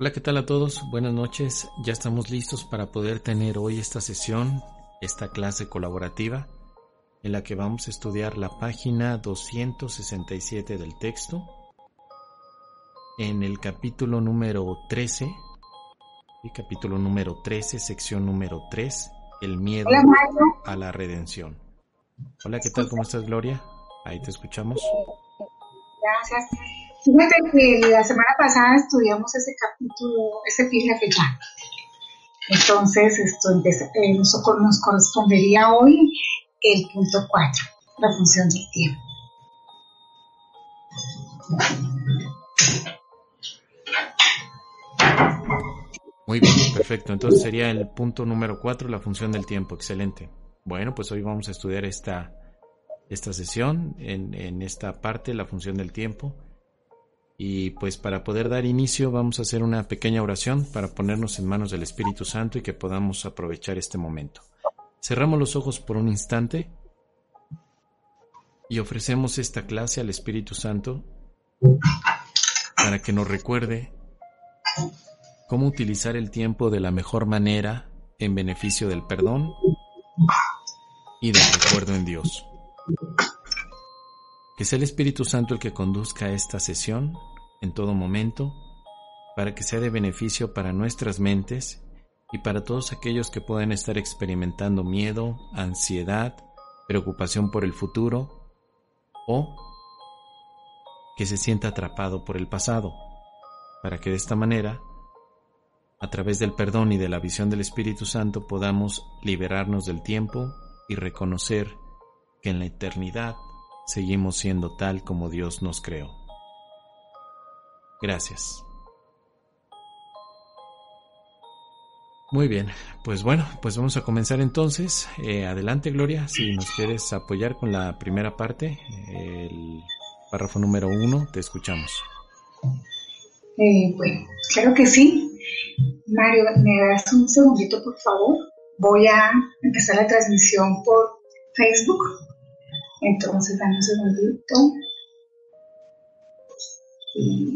Hola, ¿qué tal a todos? Buenas noches. Ya estamos listos para poder tener hoy esta sesión, esta clase colaborativa, en la que vamos a estudiar la página 267 del texto, en el capítulo número 13, y capítulo número 13, sección número 3, el miedo a la redención. Hola, ¿qué tal? ¿Cómo estás, Gloria? Ahí te escuchamos. Gracias. Fíjate que la semana pasada estudiamos ese capítulo, ese pígrafe ya. Entonces, esto eh, nos correspondería hoy el punto 4, la función del tiempo. Muy bien, perfecto. Entonces sería el punto número 4, la función del tiempo. Excelente. Bueno, pues hoy vamos a estudiar esta, esta sesión, en, en esta parte, la función del tiempo. Y pues para poder dar inicio vamos a hacer una pequeña oración para ponernos en manos del Espíritu Santo y que podamos aprovechar este momento. Cerramos los ojos por un instante y ofrecemos esta clase al Espíritu Santo para que nos recuerde cómo utilizar el tiempo de la mejor manera en beneficio del perdón y del recuerdo en Dios. Que sea el Espíritu Santo el que conduzca esta sesión en todo momento, para que sea de beneficio para nuestras mentes y para todos aquellos que puedan estar experimentando miedo, ansiedad, preocupación por el futuro o que se sienta atrapado por el pasado, para que de esta manera, a través del perdón y de la visión del Espíritu Santo, podamos liberarnos del tiempo y reconocer que en la eternidad seguimos siendo tal como Dios nos creó. Gracias. Muy bien, pues bueno, pues vamos a comenzar entonces. Eh, adelante Gloria, si nos quieres apoyar con la primera parte, el párrafo número uno, te escuchamos. Eh, bueno, claro que sí. Mario, ¿me das un segundito, por favor? Voy a empezar la transmisión por Facebook. Entonces, dame un segundito. Y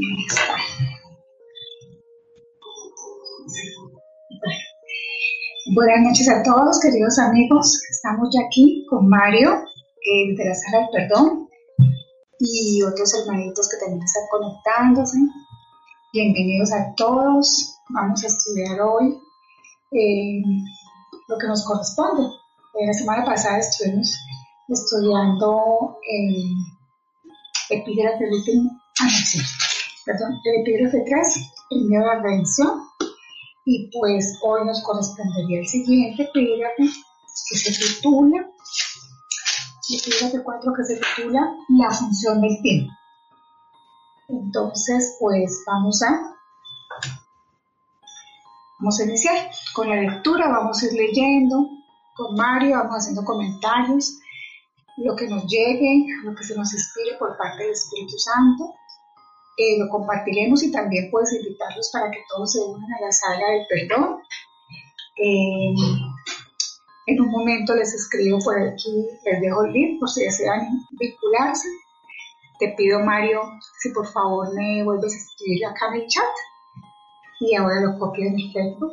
Buenas noches a todos, queridos amigos. Estamos ya aquí con Mario eh, de la Sala Perdón y otros hermanitos que también están conectándose. Bienvenidos a todos. Vamos a estudiar hoy eh, lo que nos corresponde. Eh, la semana pasada estuvimos estudiando el epígrafe del último, ah, perdón, el epígrafe 3, el miedo a la redención. Y pues hoy nos correspondería el siguiente epígrafe que se titula, el epígrafe 4 que se titula La función del tiempo. Entonces, pues vamos a Vamos a iniciar con la lectura, vamos a ir leyendo con Mario, vamos haciendo comentarios, lo que nos llegue, lo que se nos inspire por parte del Espíritu Santo. Eh, lo compartiremos y también puedes invitarlos para que todos se unan a la sala del perdón. Eh, en un momento les escribo por aquí, les dejo el link por si desean vincularse. Te pido, Mario, si por favor me vuelves a escribir acá en el chat y ahora lo copio en mi Facebook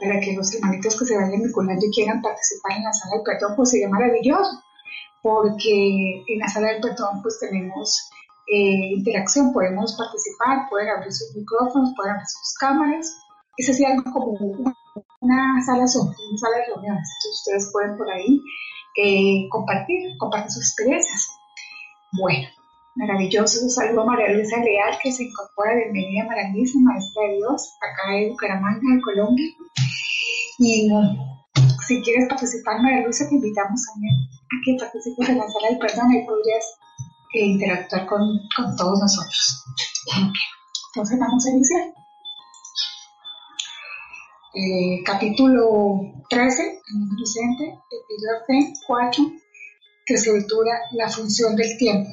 para que los hermanitos que se vayan vinculando y quieran participar en la sala del perdón, pues sería maravilloso, porque en la sala del perdón pues tenemos eh, interacción, podemos participar, pueden abrir sus micrófonos, pueden abrir sus cámaras, eso sería algo como una, sala una sala de reuniones, entonces ustedes pueden por ahí eh, compartir, compartir sus experiencias. Bueno, Maravilloso, saludo a María Luisa Leal que se incorpora, bienvenida María Luisa, maestra de Dios, acá en Bucaramanga, en Colombia. Y si quieres participar, María Luisa, te invitamos también que participes en la sala del perdón y podrías eh, interactuar con, con, todos nosotros. Entonces vamos a iniciar. Eh, capítulo 13, en el presente, epígrafe 4, que se titula La función del tiempo.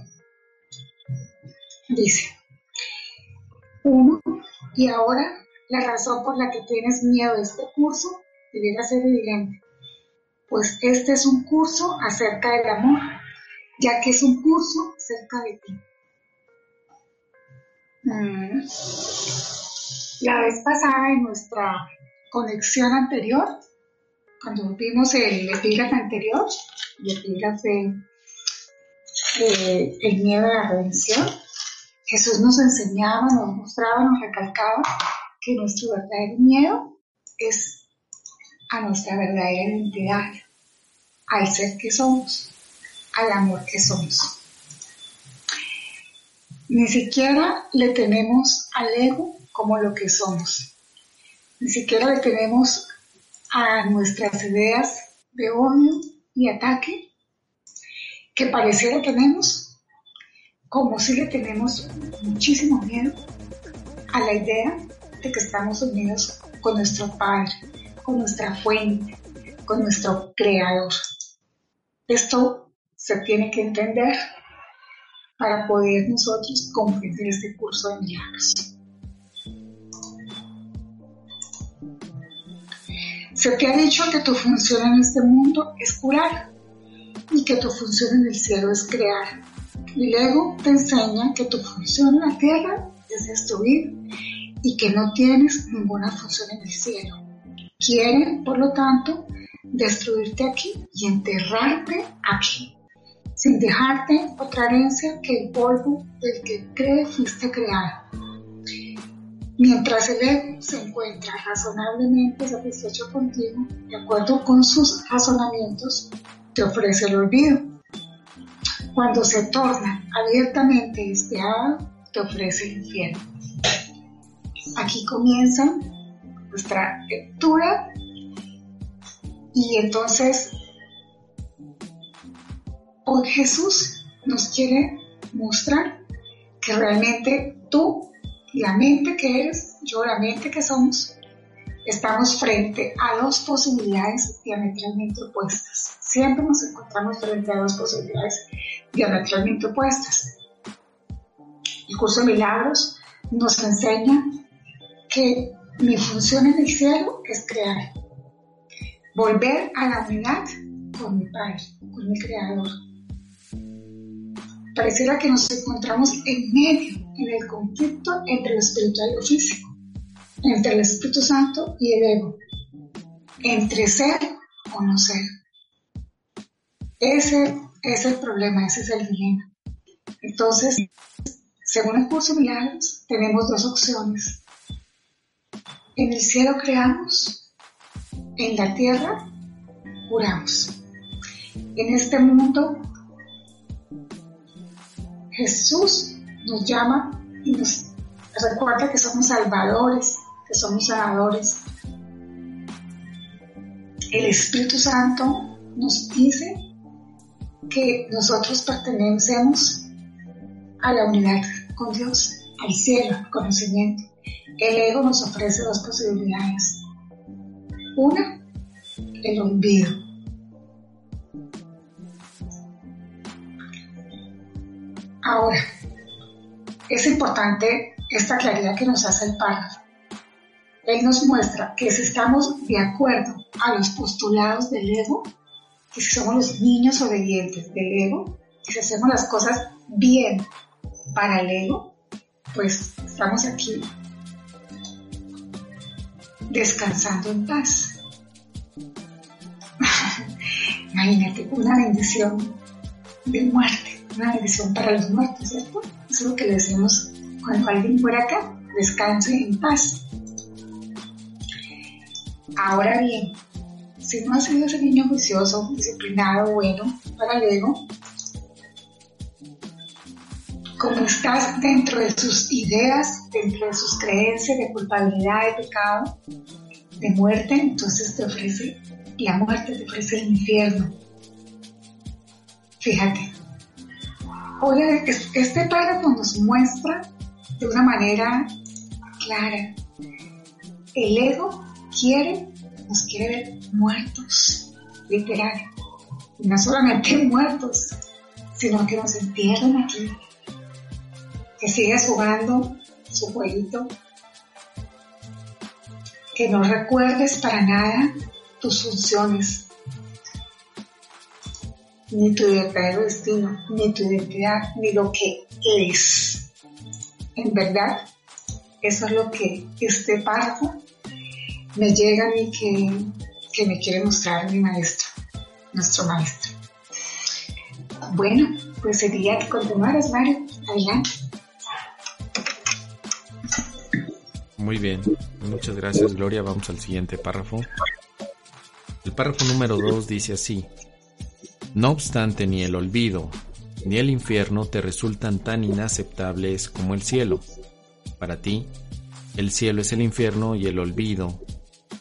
Dice, uno, y ahora la razón por la que tienes miedo de este curso debiera ser evidente, pues este es un curso acerca del amor, ya que es un curso acerca de ti. Mm. La vez pasada en nuestra conexión anterior, cuando vimos el epígrafe anterior, el epígrafe eh, el miedo a la redención, Jesús nos enseñaba, nos mostraba, nos recalcaba que nuestro verdadero miedo es a nuestra verdadera identidad, al ser que somos, al amor que somos. Ni siquiera le tenemos al ego como lo que somos. Ni siquiera le tenemos a nuestras ideas de odio y ataque que pareciera tenemos, como si le tenemos muchísimo miedo a la idea de que estamos unidos con nuestro Padre, con nuestra fuente, con nuestro Creador. Esto se tiene que entender para poder nosotros comprender este curso de milagros. Se te ha dicho que tu función en este mundo es curar y que tu función en el cielo es crear. Y luego te enseña que tu función en la tierra es destruir y que no tienes ninguna función en el cielo. Quieren, por lo tanto, destruirte aquí y enterrarte aquí, sin dejarte otra herencia que el polvo del que cree fuiste creado. Mientras el ego se encuentra razonablemente satisfecho contigo, de acuerdo con sus razonamientos, te ofrece el olvido. Cuando se torna abiertamente despiadado, te ofrece el infierno. Aquí comienza nuestra lectura y entonces hoy Jesús nos quiere mostrar que realmente tú, la mente que eres, yo la mente que somos, estamos frente a dos posibilidades diametralmente opuestas. Siempre nos encontramos frente a dos posibilidades diametralmente opuestas. El curso de milagros nos enseña que mi función en el cielo es crear, volver a la unidad con mi Padre, con mi Creador. Pareciera que nos encontramos en medio, en el conflicto entre lo espiritual y lo físico, entre el Espíritu Santo y el ego, entre ser o no ser. Ese es el problema, ese es el dilema. Entonces, según el curso de milagros, tenemos dos opciones. En el cielo creamos, en la tierra curamos. En este mundo, Jesús nos llama y nos recuerda que somos salvadores, que somos sanadores. El Espíritu Santo nos dice que nosotros pertenecemos a la unidad con Dios, al cielo, al conocimiento. El ego nos ofrece dos posibilidades. Una, el olvido. Ahora, es importante esta claridad que nos hace el párrafo. Él nos muestra que si estamos de acuerdo a los postulados del ego, que si somos los niños obedientes del ego, que si hacemos las cosas bien para el ego, pues estamos aquí descansando en paz. Imagínate, una bendición de muerte, una bendición para los muertos, ¿cierto? Eso es lo que le decimos cuando alguien fuera acá, descanse en paz. Ahora bien, si no has sido ese niño juicioso, disciplinado, bueno para el ego, como estás dentro de sus ideas, dentro de sus creencias de culpabilidad, de pecado, de muerte, entonces te ofrece la muerte, te ofrece el infierno. Fíjate. Oye, este párrafo nos muestra de una manera clara. El ego quiere, nos quiere ver muertos, literal. Y no solamente muertos, sino que nos entierren aquí que sigues jugando su jueguito, que no recuerdes para nada tus funciones, ni tu verdadero destino, ni tu identidad, ni lo que eres. En verdad, Eso es lo que este párrafo me llega a mí que, que me quiere mostrar mi maestro, nuestro maestro. Bueno, pues sería que continuaras, Mario. Adelante. Muy bien, muchas gracias Gloria. Vamos al siguiente párrafo. El párrafo número 2 dice así. No obstante, ni el olvido ni el infierno te resultan tan inaceptables como el cielo. Para ti, el cielo es el infierno y el olvido,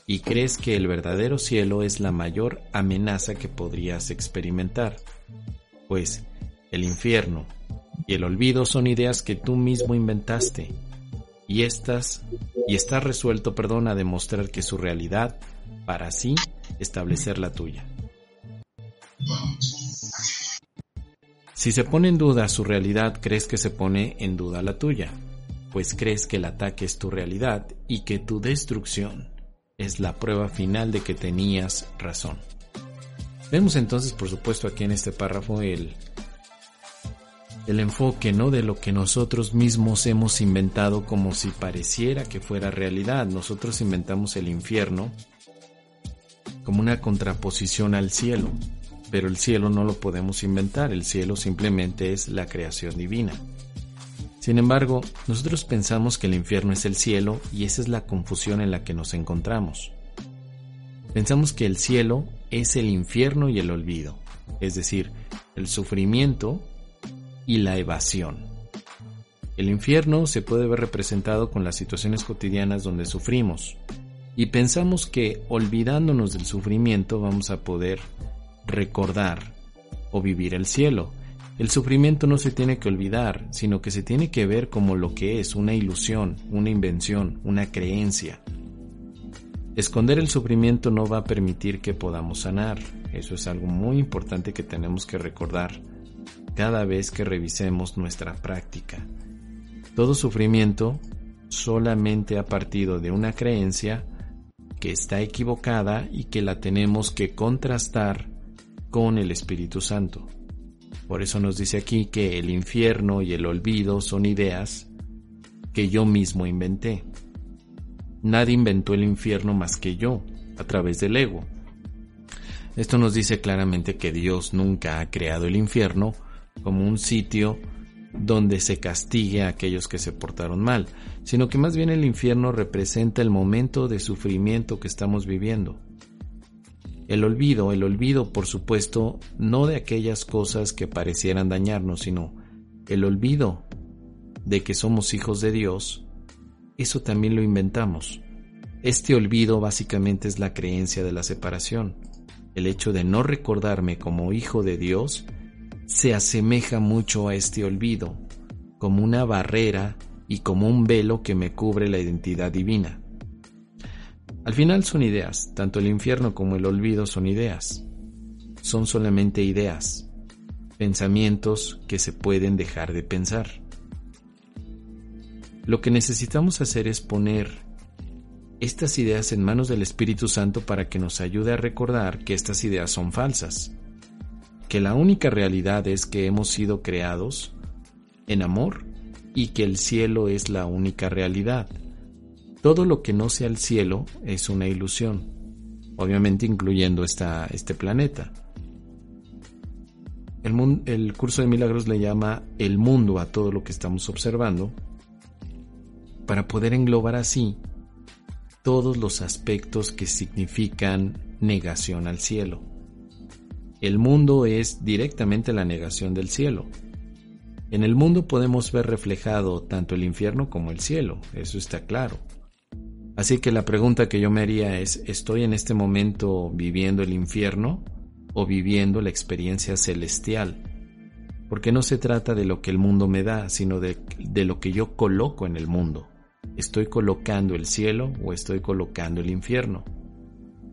y crees que el verdadero cielo es la mayor amenaza que podrías experimentar. Pues el infierno y el olvido son ideas que tú mismo inventaste, y estas y estás resuelto, perdón, a demostrar que su realidad para así establecer la tuya. Si se pone en duda su realidad, crees que se pone en duda la tuya, pues crees que el ataque es tu realidad y que tu destrucción es la prueba final de que tenías razón. Vemos entonces, por supuesto, aquí en este párrafo el, el enfoque no de lo que nosotros mismos hemos inventado como si pareciera que fuera realidad. Nosotros inventamos el infierno como una contraposición al cielo, pero el cielo no lo podemos inventar, el cielo simplemente es la creación divina. Sin embargo, nosotros pensamos que el infierno es el cielo y esa es la confusión en la que nos encontramos. Pensamos que el cielo es el infierno y el olvido, es decir, el sufrimiento y la evasión. El infierno se puede ver representado con las situaciones cotidianas donde sufrimos, y pensamos que olvidándonos del sufrimiento vamos a poder recordar o vivir el cielo. El sufrimiento no se tiene que olvidar, sino que se tiene que ver como lo que es una ilusión, una invención, una creencia. Esconder el sufrimiento no va a permitir que podamos sanar. Eso es algo muy importante que tenemos que recordar cada vez que revisemos nuestra práctica. Todo sufrimiento solamente ha partido de una creencia que está equivocada y que la tenemos que contrastar con el Espíritu Santo. Por eso nos dice aquí que el infierno y el olvido son ideas que yo mismo inventé. Nadie inventó el infierno más que yo, a través del ego. Esto nos dice claramente que Dios nunca ha creado el infierno como un sitio donde se castigue a aquellos que se portaron mal, sino que más bien el infierno representa el momento de sufrimiento que estamos viviendo. El olvido, el olvido por supuesto, no de aquellas cosas que parecieran dañarnos, sino el olvido de que somos hijos de Dios, eso también lo inventamos. Este olvido básicamente es la creencia de la separación, el hecho de no recordarme como hijo de Dios se asemeja mucho a este olvido, como una barrera y como un velo que me cubre la identidad divina. Al final son ideas, tanto el infierno como el olvido son ideas. Son solamente ideas, pensamientos que se pueden dejar de pensar. Lo que necesitamos hacer es poner estas ideas en manos del Espíritu Santo para que nos ayude a recordar que estas ideas son falsas que la única realidad es que hemos sido creados en amor y que el cielo es la única realidad. Todo lo que no sea el cielo es una ilusión, obviamente incluyendo esta, este planeta. El, el curso de milagros le llama el mundo a todo lo que estamos observando para poder englobar así todos los aspectos que significan negación al cielo. El mundo es directamente la negación del cielo. En el mundo podemos ver reflejado tanto el infierno como el cielo, eso está claro. Así que la pregunta que yo me haría es, ¿estoy en este momento viviendo el infierno o viviendo la experiencia celestial? Porque no se trata de lo que el mundo me da, sino de, lo que yo coloco en el mundo. ¿Estoy colocando el cielo o estoy colocando el infierno?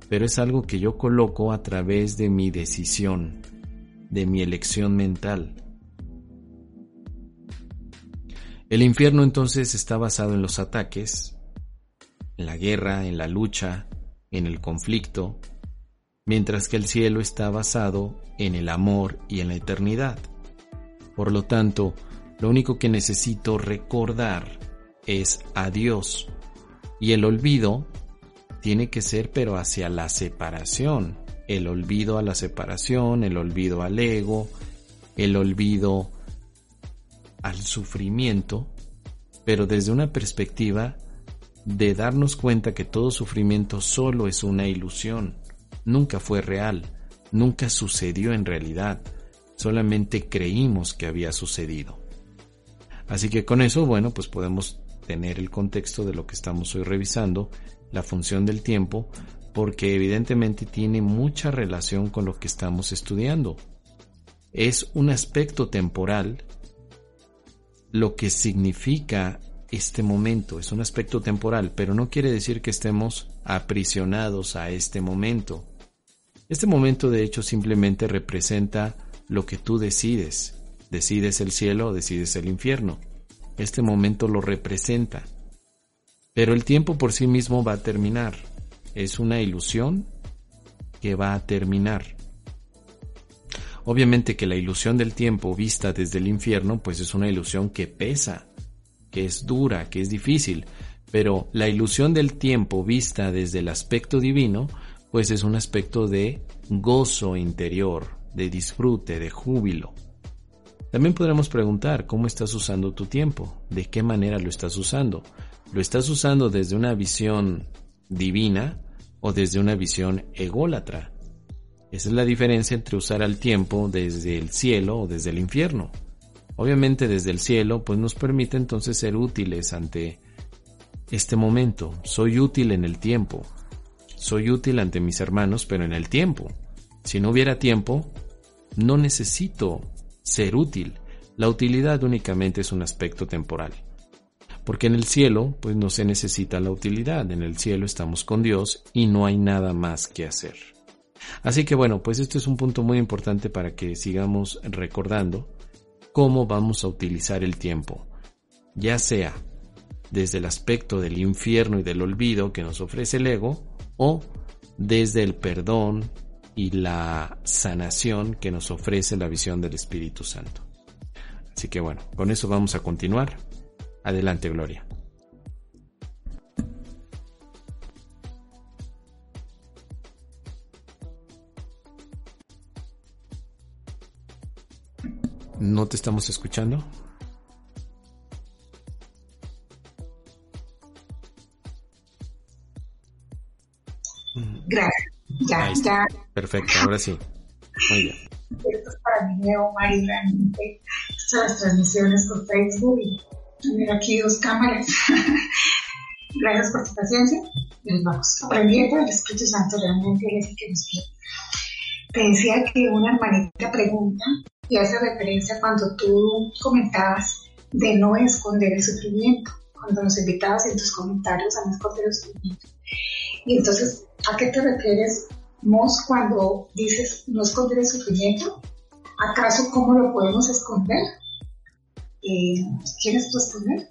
Pero es algo que yo coloco a través de mi decisión, de mi elección mental. El infierno entonces está basado en los ataques, en la guerra, en la lucha, en el conflicto, mientras que el cielo está basado en el amor y en la eternidad. Por lo tanto, lo único que necesito recordar es a Dios. Y el olvido tiene que ser pero hacia la separación. El olvido a la separación, el olvido al ego, el olvido al sufrimiento, pero desde una perspectiva de darnos cuenta que todo sufrimiento solo es una ilusión, nunca fue real, nunca sucedió en realidad, solamente creímos que había sucedido. Así que con eso, bueno, pues podemos tener el contexto de lo que estamos hoy revisando, la función del tiempo, porque evidentemente tiene mucha relación con lo que estamos estudiando. Es un aspecto temporal lo que significa este momento. Es un aspecto temporal, pero no quiere decir que estemos aprisionados a este momento. Este momento de hecho simplemente representa lo que tú decides. Decides el cielo o decides el infierno. Este momento lo representa. Pero el tiempo por sí mismo va a terminar. Es una ilusión que va a terminar. Obviamente que la ilusión del tiempo vista desde el infierno, pues es una ilusión que pesa, que es dura, que es difícil, pero la ilusión del tiempo vista desde el aspecto divino, pues es un aspecto de gozo interior, de disfrute, de júbilo. También podremos preguntar cómo estás usando tu tiempo, de qué manera lo estás usando. ¿Lo estás usando desde una visión divina o desde una visión ególatra? Esa es la diferencia entre usar al tiempo desde el cielo o desde el infierno. Obviamente desde el cielo pues nos permite entonces ser útiles ante este momento. Soy útil en el tiempo. Soy útil ante mis hermanos, pero en el tiempo. Si no hubiera tiempo, no necesito ser útil. La utilidad únicamente es un aspecto temporal. Porque en el cielo, pues no se necesita la utilidad. En el cielo estamos con Dios y no hay nada más que hacer. Así que bueno, pues esto es un punto muy importante para que sigamos recordando cómo vamos a utilizar el tiempo, ya sea desde el aspecto del infierno y del olvido que nos ofrece el ego, o desde el perdón y la sanación que nos ofrece la visión del Espíritu Santo. Así que bueno, con eso vamos a continuar. Adelante, Gloria. ¿No te estamos escuchando? Gracias. Ya, ya. Perfecto, ahora sí. Muy bien. Esto es para mí nuevo, realmente. Estas las transmisiones por Facebook y tener aquí dos cámaras. Gracias por tu paciencia. Nos vamos aprendiendo. El Espíritu Santo realmente es el que nos pide. Te decía que una hermanita pregunta y hace referencia cuando tú comentabas de no esconder el sufrimiento, cuando nos invitabas en tus comentarios a no esconder el sufrimiento. Y entonces, ¿a qué te refieres, Mos, cuando dices no esconder el sufrimiento? ¿Acaso cómo lo podemos esconder? Eh, ¿Quieres responder?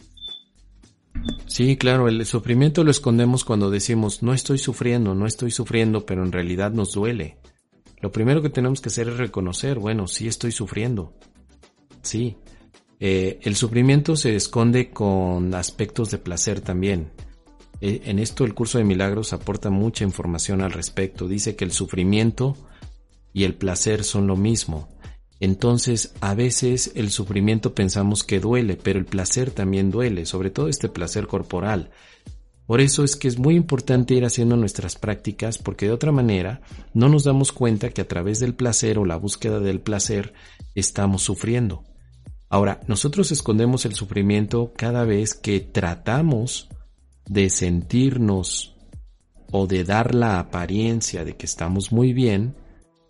Sí, claro, el sufrimiento lo escondemos cuando decimos no estoy sufriendo, no estoy sufriendo, pero en realidad nos duele. Lo primero que tenemos que hacer es reconocer, bueno, sí estoy sufriendo. Sí. Eh, el sufrimiento se esconde con aspectos de placer también. Eh, en esto el curso de milagros aporta mucha información al respecto. Dice que el sufrimiento y el placer son lo mismo. Entonces, a veces el sufrimiento pensamos que duele, pero el placer también duele, sobre todo este placer corporal. Por eso es que es muy importante ir haciendo nuestras prácticas porque de otra manera no nos damos cuenta que a través del placer o la búsqueda del placer estamos sufriendo. Ahora, nosotros escondemos el sufrimiento cada vez que tratamos de sentirnos o de dar la apariencia de que estamos muy bien,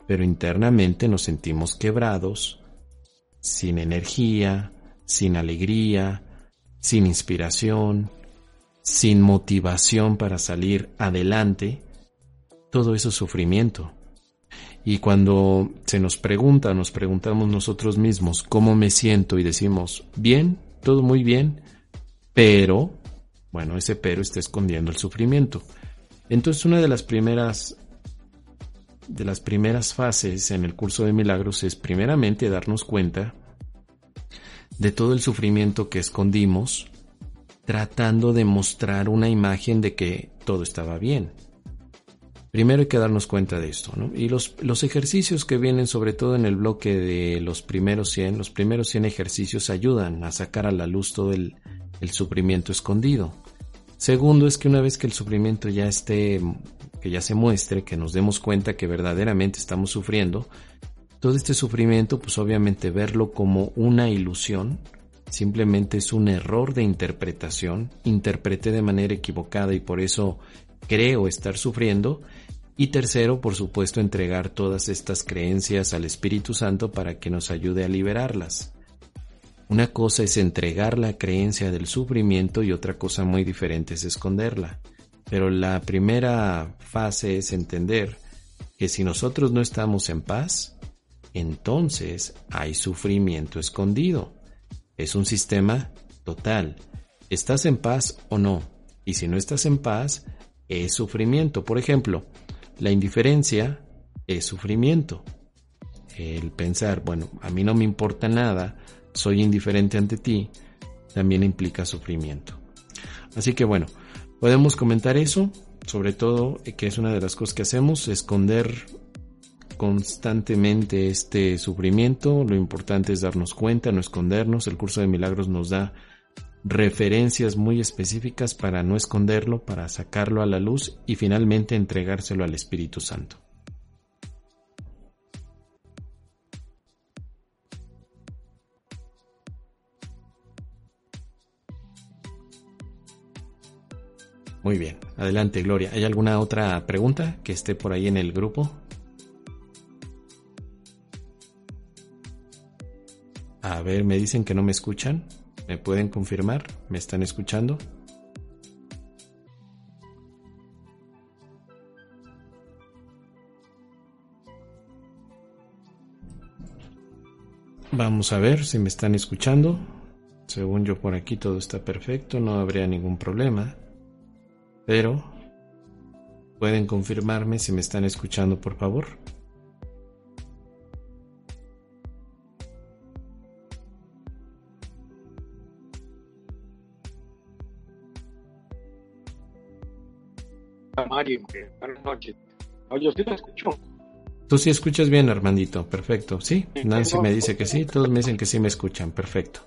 pero internamente nos sentimos quebrados, sin energía, sin alegría, sin inspiración, sin motivación para salir adelante, todo eso es sufrimiento. Y cuando se nos pregunta, nos preguntamos nosotros mismos cómo me siento y decimos, bien, todo muy bien, pero, bueno, ese pero está escondiendo el sufrimiento. Entonces una de las primeras de las primeras fases en el curso de milagros es primeramente darnos cuenta de todo el sufrimiento que escondimos tratando de mostrar una imagen de que todo estaba bien. Primero hay que darnos cuenta de esto, ¿no? Y los, los ejercicios que vienen sobre todo en el bloque de los primeros 100, los primeros 100 ejercicios ayudan a sacar a la luz todo el, el sufrimiento escondido. Segundo es que una vez que el sufrimiento ya esté, que ya se muestre, que nos demos cuenta que verdaderamente estamos sufriendo, todo este sufrimiento, pues obviamente verlo como una ilusión, simplemente es un error de interpretación, interpreté de manera equivocada y por eso creo estar sufriendo, y tercero, por supuesto, entregar todas estas creencias al Espíritu Santo para que nos ayude a liberarlas. Una cosa es entregar la creencia del sufrimiento y otra cosa muy diferente es esconderla. Pero la primera fase es entender que si nosotros no estamos en paz, entonces hay sufrimiento escondido. Es un sistema total. ¿Estás en paz o no? Y si no estás en paz, es sufrimiento. Por ejemplo, la indiferencia es sufrimiento. El pensar, bueno, a mí no me importa nada, soy indiferente ante ti, también implica sufrimiento. Así que bueno, podemos comentar eso, sobre todo eh, que es una de las cosas que hacemos, esconder constantemente este sufrimiento, lo importante es darnos cuenta, no escondernos, el curso de milagros nos da referencias muy específicas para no esconderlo, para sacarlo a la luz y finalmente entregárselo al Espíritu Santo. Muy bien, adelante Gloria. ¿Hay alguna otra pregunta que esté por ahí en el grupo? A ver, me dicen que no me escuchan. ¿Me pueden confirmar? ¿Me están escuchando? Vamos a ver si me están escuchando. Según yo por aquí todo está perfecto, no habría ningún problema. Pero, ¿pueden confirmarme si me están escuchando, por favor? Mario, buenas noches. yo sí lo escucho. Tú sí escuchas bien, Armandito, perfecto. Sí, Nancy me dice que sí, todos me dicen que sí me escuchan, perfecto.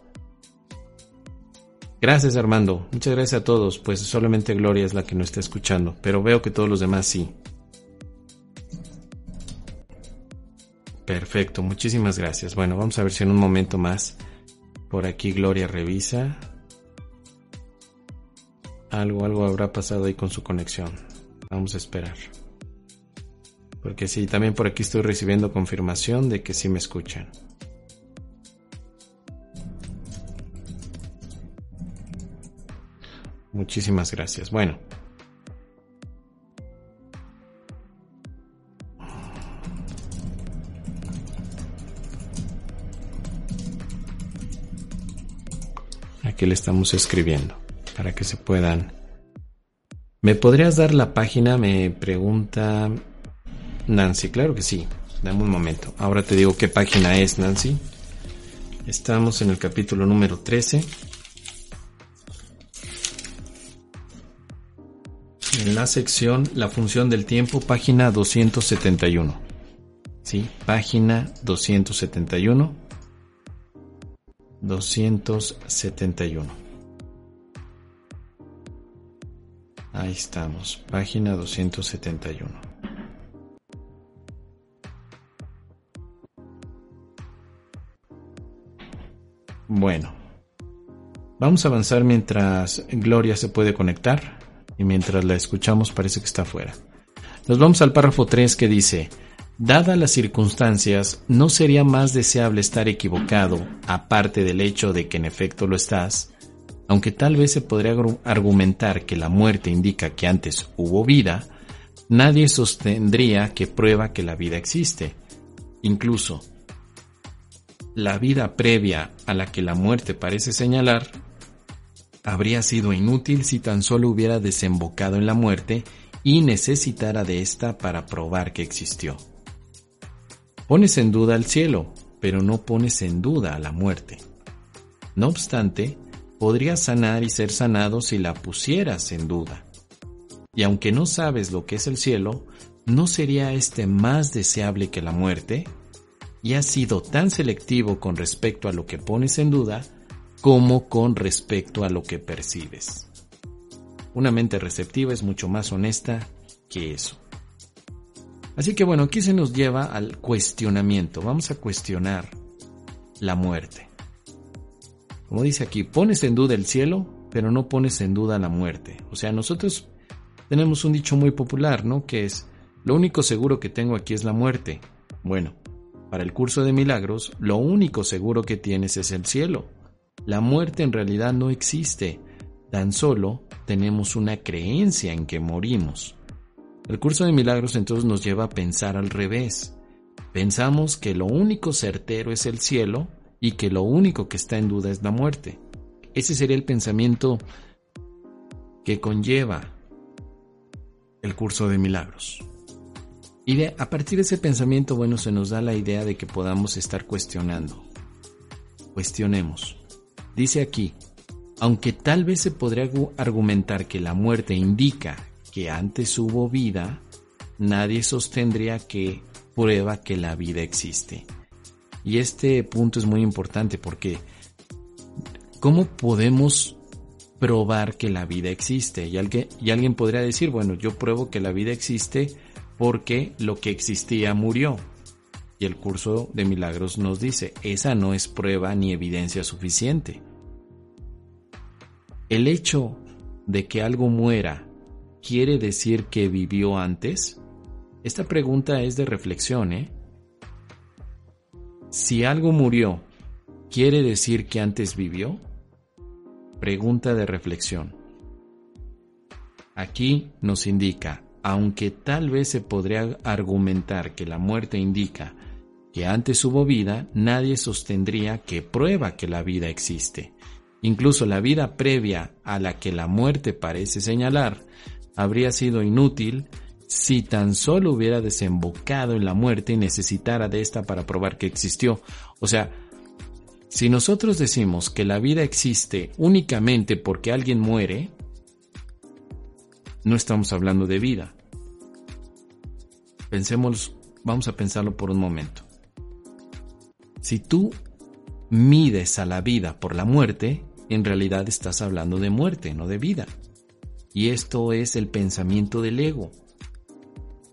Gracias, Armando. Muchas gracias a todos. Pues solamente Gloria es la que no está escuchando, pero veo que todos los demás sí. Perfecto, muchísimas gracias. Bueno, vamos a ver si en un momento más por aquí Gloria revisa. Algo, algo habrá pasado ahí con su conexión. Vamos a esperar. Porque sí, también por aquí estoy recibiendo confirmación de que sí me escuchan. Muchísimas gracias. Bueno. Aquí le estamos escribiendo para que se puedan ¿Me podrías dar la página? Me pregunta Nancy. Claro que sí. Dame un momento. Ahora te digo qué página es, Nancy. Estamos en el capítulo número 13. En la sección La función del tiempo, página 271. Sí, página 271. 271. Ahí estamos, página 271. Bueno, vamos a avanzar mientras Gloria se puede conectar y mientras la escuchamos parece que está afuera. Nos vamos al párrafo 3 que dice, Dadas las circunstancias, ¿no sería más deseable estar equivocado, aparte del hecho de que en efecto lo estás, aunque tal vez se podría argumentar que la muerte indica que antes hubo vida, nadie sostendría que prueba que la vida existe. Incluso, la vida previa a la que la muerte parece señalar habría sido inútil si tan solo hubiera desembocado en la muerte y necesitara de ésta para probar que existió. Pones en duda al cielo, pero no pones en duda a la muerte. No obstante, podrías sanar y ser sanado si la pusieras en duda. Y aunque no sabes lo que es el cielo, ¿no sería este más deseable que la muerte? Y has sido tan selectivo con respecto a lo que pones en duda como con respecto a lo que percibes. Una mente receptiva es mucho más honesta que eso. Así que bueno, aquí se nos lleva al cuestionamiento. Vamos a cuestionar la muerte. Como dice aquí, pones en duda el cielo, pero no pones en duda la muerte. O sea, nosotros tenemos un dicho muy popular, ¿no? Que es, lo único seguro que tengo aquí es la muerte. Bueno, para el curso de milagros, lo único seguro que tienes es el cielo. La muerte en realidad no existe, tan solo tenemos una creencia en que morimos. El curso de milagros entonces nos lleva a pensar al revés. Pensamos que lo único certero es el cielo y que lo único que está en duda es la muerte. Ese sería el pensamiento que conlleva el curso de milagros. Y a partir de ese pensamiento, bueno, se nos da la idea de que podamos estar cuestionando. Cuestionemos. Dice aquí, aunque tal vez se podría argumentar que la muerte indica que antes hubo vida, nadie sostendría que prueba que la vida existe. Y este punto es muy importante porque ¿cómo podemos probar que la vida existe? Y alguien, podría decir, bueno, yo pruebo que la vida existe porque lo que existía murió. Y el curso de milagros nos dice, esa no es prueba ni evidencia suficiente. El hecho de que algo muera quiere decir que vivió antes. Esta pregunta es de reflexión, ¿eh? Si algo murió, ¿quiere decir que antes vivió? Pregunta de reflexión. Aquí nos indica, aunque tal vez se podría argumentar que la muerte indica que antes hubo vida, nadie sostendría que prueba que la vida existe. Incluso la vida previa a la que la muerte parece señalar habría sido inútil si tan solo hubiera desembocado en la muerte y necesitara de esta para probar que existió. O sea, si nosotros decimos que la vida existe únicamente porque alguien muere, no estamos hablando de vida. Pensemos, vamos a pensarlo por un momento. Si tú mides a la vida por la muerte, en realidad estás hablando de muerte, no de vida. Y esto es el pensamiento del ego.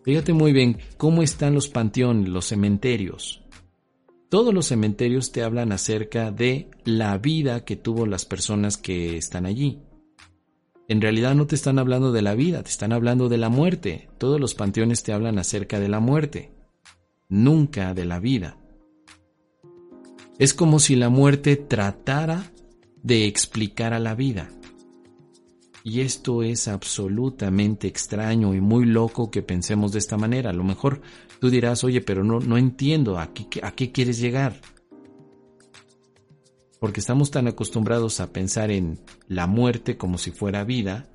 Fíjate muy bien cómo están los panteones, los cementerios. Todos los cementerios te hablan acerca de la vida que tuvo las personas que están allí. En realidad no te están hablando de la vida, te están hablando de la muerte. Todos los panteones te hablan acerca de la muerte, nunca de la vida. Es como si la muerte tratara de explicar a la vida. Y esto es absolutamente extraño y muy loco que pensemos de esta manera. A lo mejor tú dirás, oye, pero no, no entiendo a qué, a qué quieres llegar. Porque estamos tan acostumbrados a pensar en la muerte como si fuera vida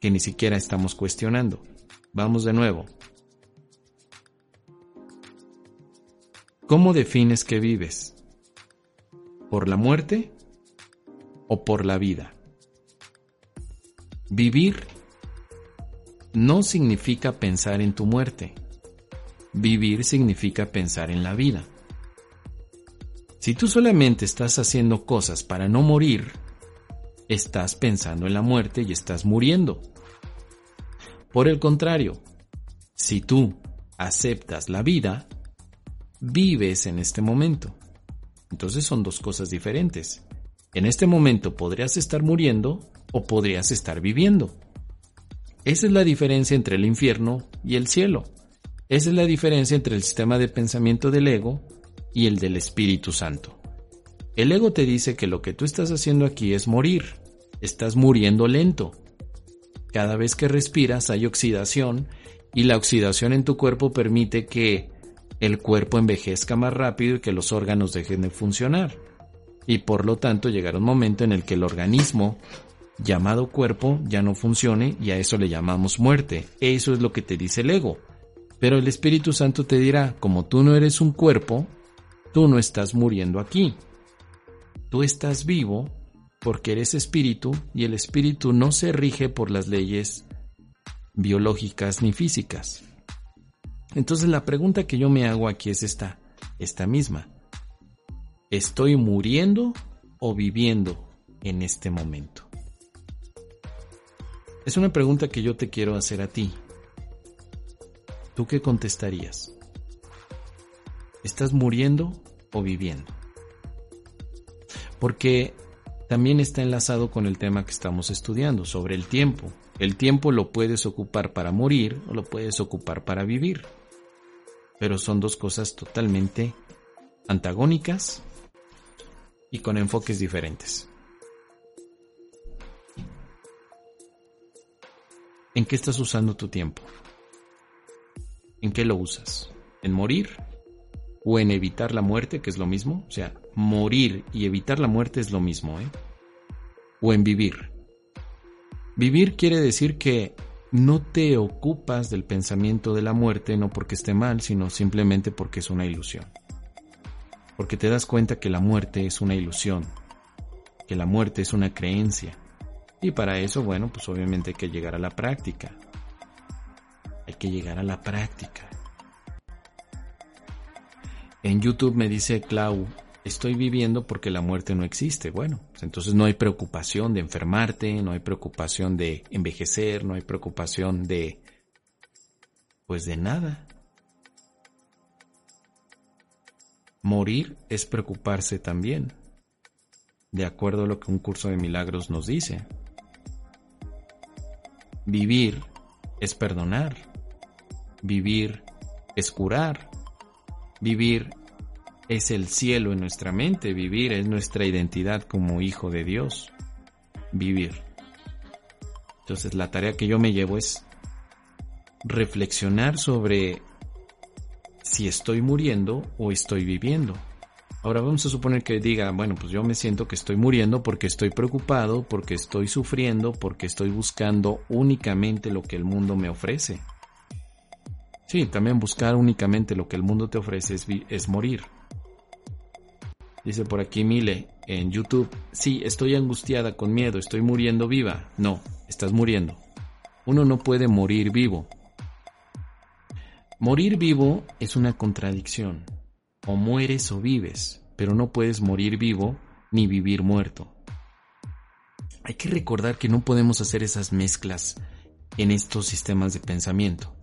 que ni siquiera estamos cuestionando. Vamos de nuevo. ¿Cómo defines que vives? ¿Por la muerte o por la vida? Vivir no significa pensar en tu muerte. Vivir significa pensar en la vida. Si tú solamente estás haciendo cosas para no morir, estás pensando en la muerte y estás muriendo. Por el contrario, si tú aceptas la vida, vives en este momento. Entonces son dos cosas diferentes. En este momento podrías estar muriendo o podrías estar viviendo. Esa es la diferencia entre el infierno y el cielo. Esa es la diferencia entre el sistema de pensamiento del ego y el del Espíritu Santo. El ego te dice que lo que tú estás haciendo aquí es morir. Estás muriendo lento. Cada vez que respiras hay oxidación y la oxidación en tu cuerpo permite que el cuerpo envejezca más rápido y que los órganos dejen de funcionar. Y por lo tanto llegará un momento en el que el organismo llamado cuerpo ya no funcione y a eso le llamamos muerte. Eso es lo que te dice el ego. Pero el Espíritu Santo te dirá, como tú no eres un cuerpo, tú no estás muriendo aquí. Tú estás vivo porque eres espíritu y el espíritu no se rige por las leyes biológicas ni físicas. Entonces la pregunta que yo me hago aquí es esta, esta misma. ¿Estoy muriendo o viviendo en este momento? Es una pregunta que yo te quiero hacer a ti. ¿Tú qué contestarías? ¿Estás muriendo o viviendo? Porque también está enlazado con el tema que estamos estudiando sobre el tiempo. El tiempo lo puedes ocupar para morir o lo puedes ocupar para vivir. Pero son dos cosas totalmente antagónicas y con enfoques diferentes. ¿En qué estás usando tu tiempo? ¿En qué lo usas? ¿En morir? ¿O en evitar la muerte, que es lo mismo? O sea, morir y evitar la muerte es lo mismo, ¿eh? ¿O en vivir? Vivir quiere decir que no te ocupas del pensamiento de la muerte no porque esté mal, sino simplemente porque es una ilusión. Porque te das cuenta que la muerte es una ilusión, que la muerte es una creencia, y para eso, bueno, pues obviamente hay que llegar a la práctica. Hay que llegar a la práctica. En YouTube me dice Clau, estoy viviendo porque la muerte no existe. Bueno, pues entonces no hay preocupación de enfermarte, no hay preocupación de envejecer, no hay preocupación de... pues de nada. Morir es preocuparse también, de acuerdo a lo que un curso de milagros nos dice. Vivir es perdonar. Vivir es curar. Vivir es el cielo en nuestra mente. Vivir es nuestra identidad como hijo de Dios. Vivir. Entonces la tarea que yo me llevo es reflexionar sobre si estoy muriendo o estoy viviendo. Ahora vamos a suponer que diga, bueno, pues yo me siento que estoy muriendo porque estoy preocupado, porque estoy sufriendo, porque estoy buscando únicamente lo que el mundo me ofrece. Sí, también buscar únicamente lo que el mundo te ofrece es, es morir. Dice por aquí Mile en YouTube, sí, estoy angustiada con miedo, estoy muriendo viva. No, estás muriendo. Uno no puede morir vivo. Morir vivo es una contradicción. O mueres o vives, pero no puedes morir vivo ni vivir muerto. Hay que recordar que no podemos hacer esas mezclas en estos sistemas de pensamiento,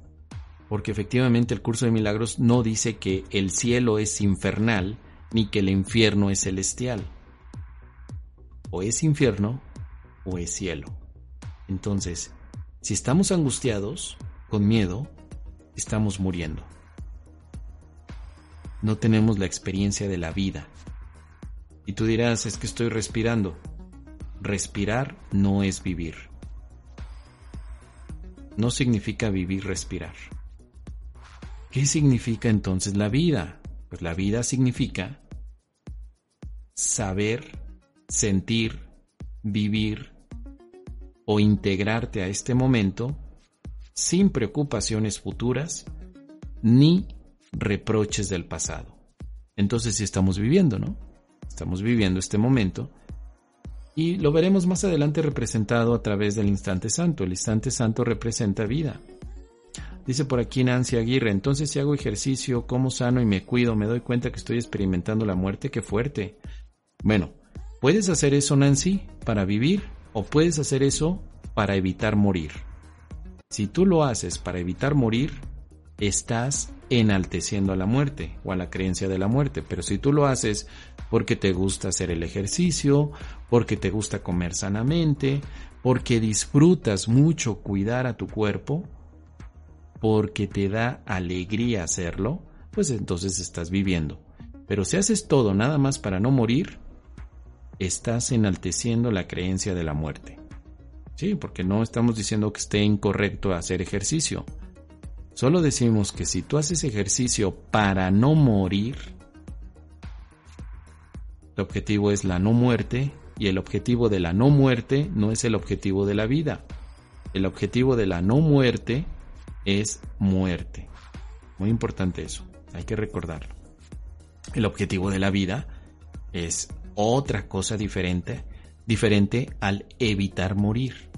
porque efectivamente el curso de milagros no dice que el cielo es infernal ni que el infierno es celestial. O es infierno o es cielo. Entonces, si estamos angustiados, con miedo, estamos muriendo no tenemos la experiencia de la vida. Y tú dirás, es que estoy respirando. Respirar no es vivir. No significa vivir, respirar. ¿Qué significa entonces la vida? Pues la vida significa saber, sentir, vivir o integrarte a este momento sin preocupaciones futuras ni reproches del pasado. Entonces sí estamos viviendo, ¿no? Estamos viviendo este momento y lo veremos más adelante representado a través del instante santo. El instante santo representa vida. Dice por aquí Nancy Aguirre, entonces si hago ejercicio, como sano y me cuido, me doy cuenta que estoy experimentando la muerte, qué fuerte. Bueno, puedes hacer eso Nancy para vivir o puedes hacer eso para evitar morir. Si tú lo haces para evitar morir, estás enalteciendo a la muerte o a la creencia de la muerte. Pero si tú lo haces porque te gusta hacer el ejercicio, porque te gusta comer sanamente, porque disfrutas mucho cuidar a tu cuerpo, porque te da alegría hacerlo, pues entonces estás viviendo. Pero si haces todo nada más para no morir, estás enalteciendo la creencia de la muerte. Sí, porque no estamos diciendo que esté incorrecto hacer ejercicio. Solo decimos que si tú haces ejercicio para no morir, el objetivo es la no muerte y el objetivo de la no muerte no es el objetivo de la vida. El objetivo de la no muerte es muerte. Muy importante eso, hay que recordarlo. El objetivo de la vida es otra cosa diferente diferente al evitar morir.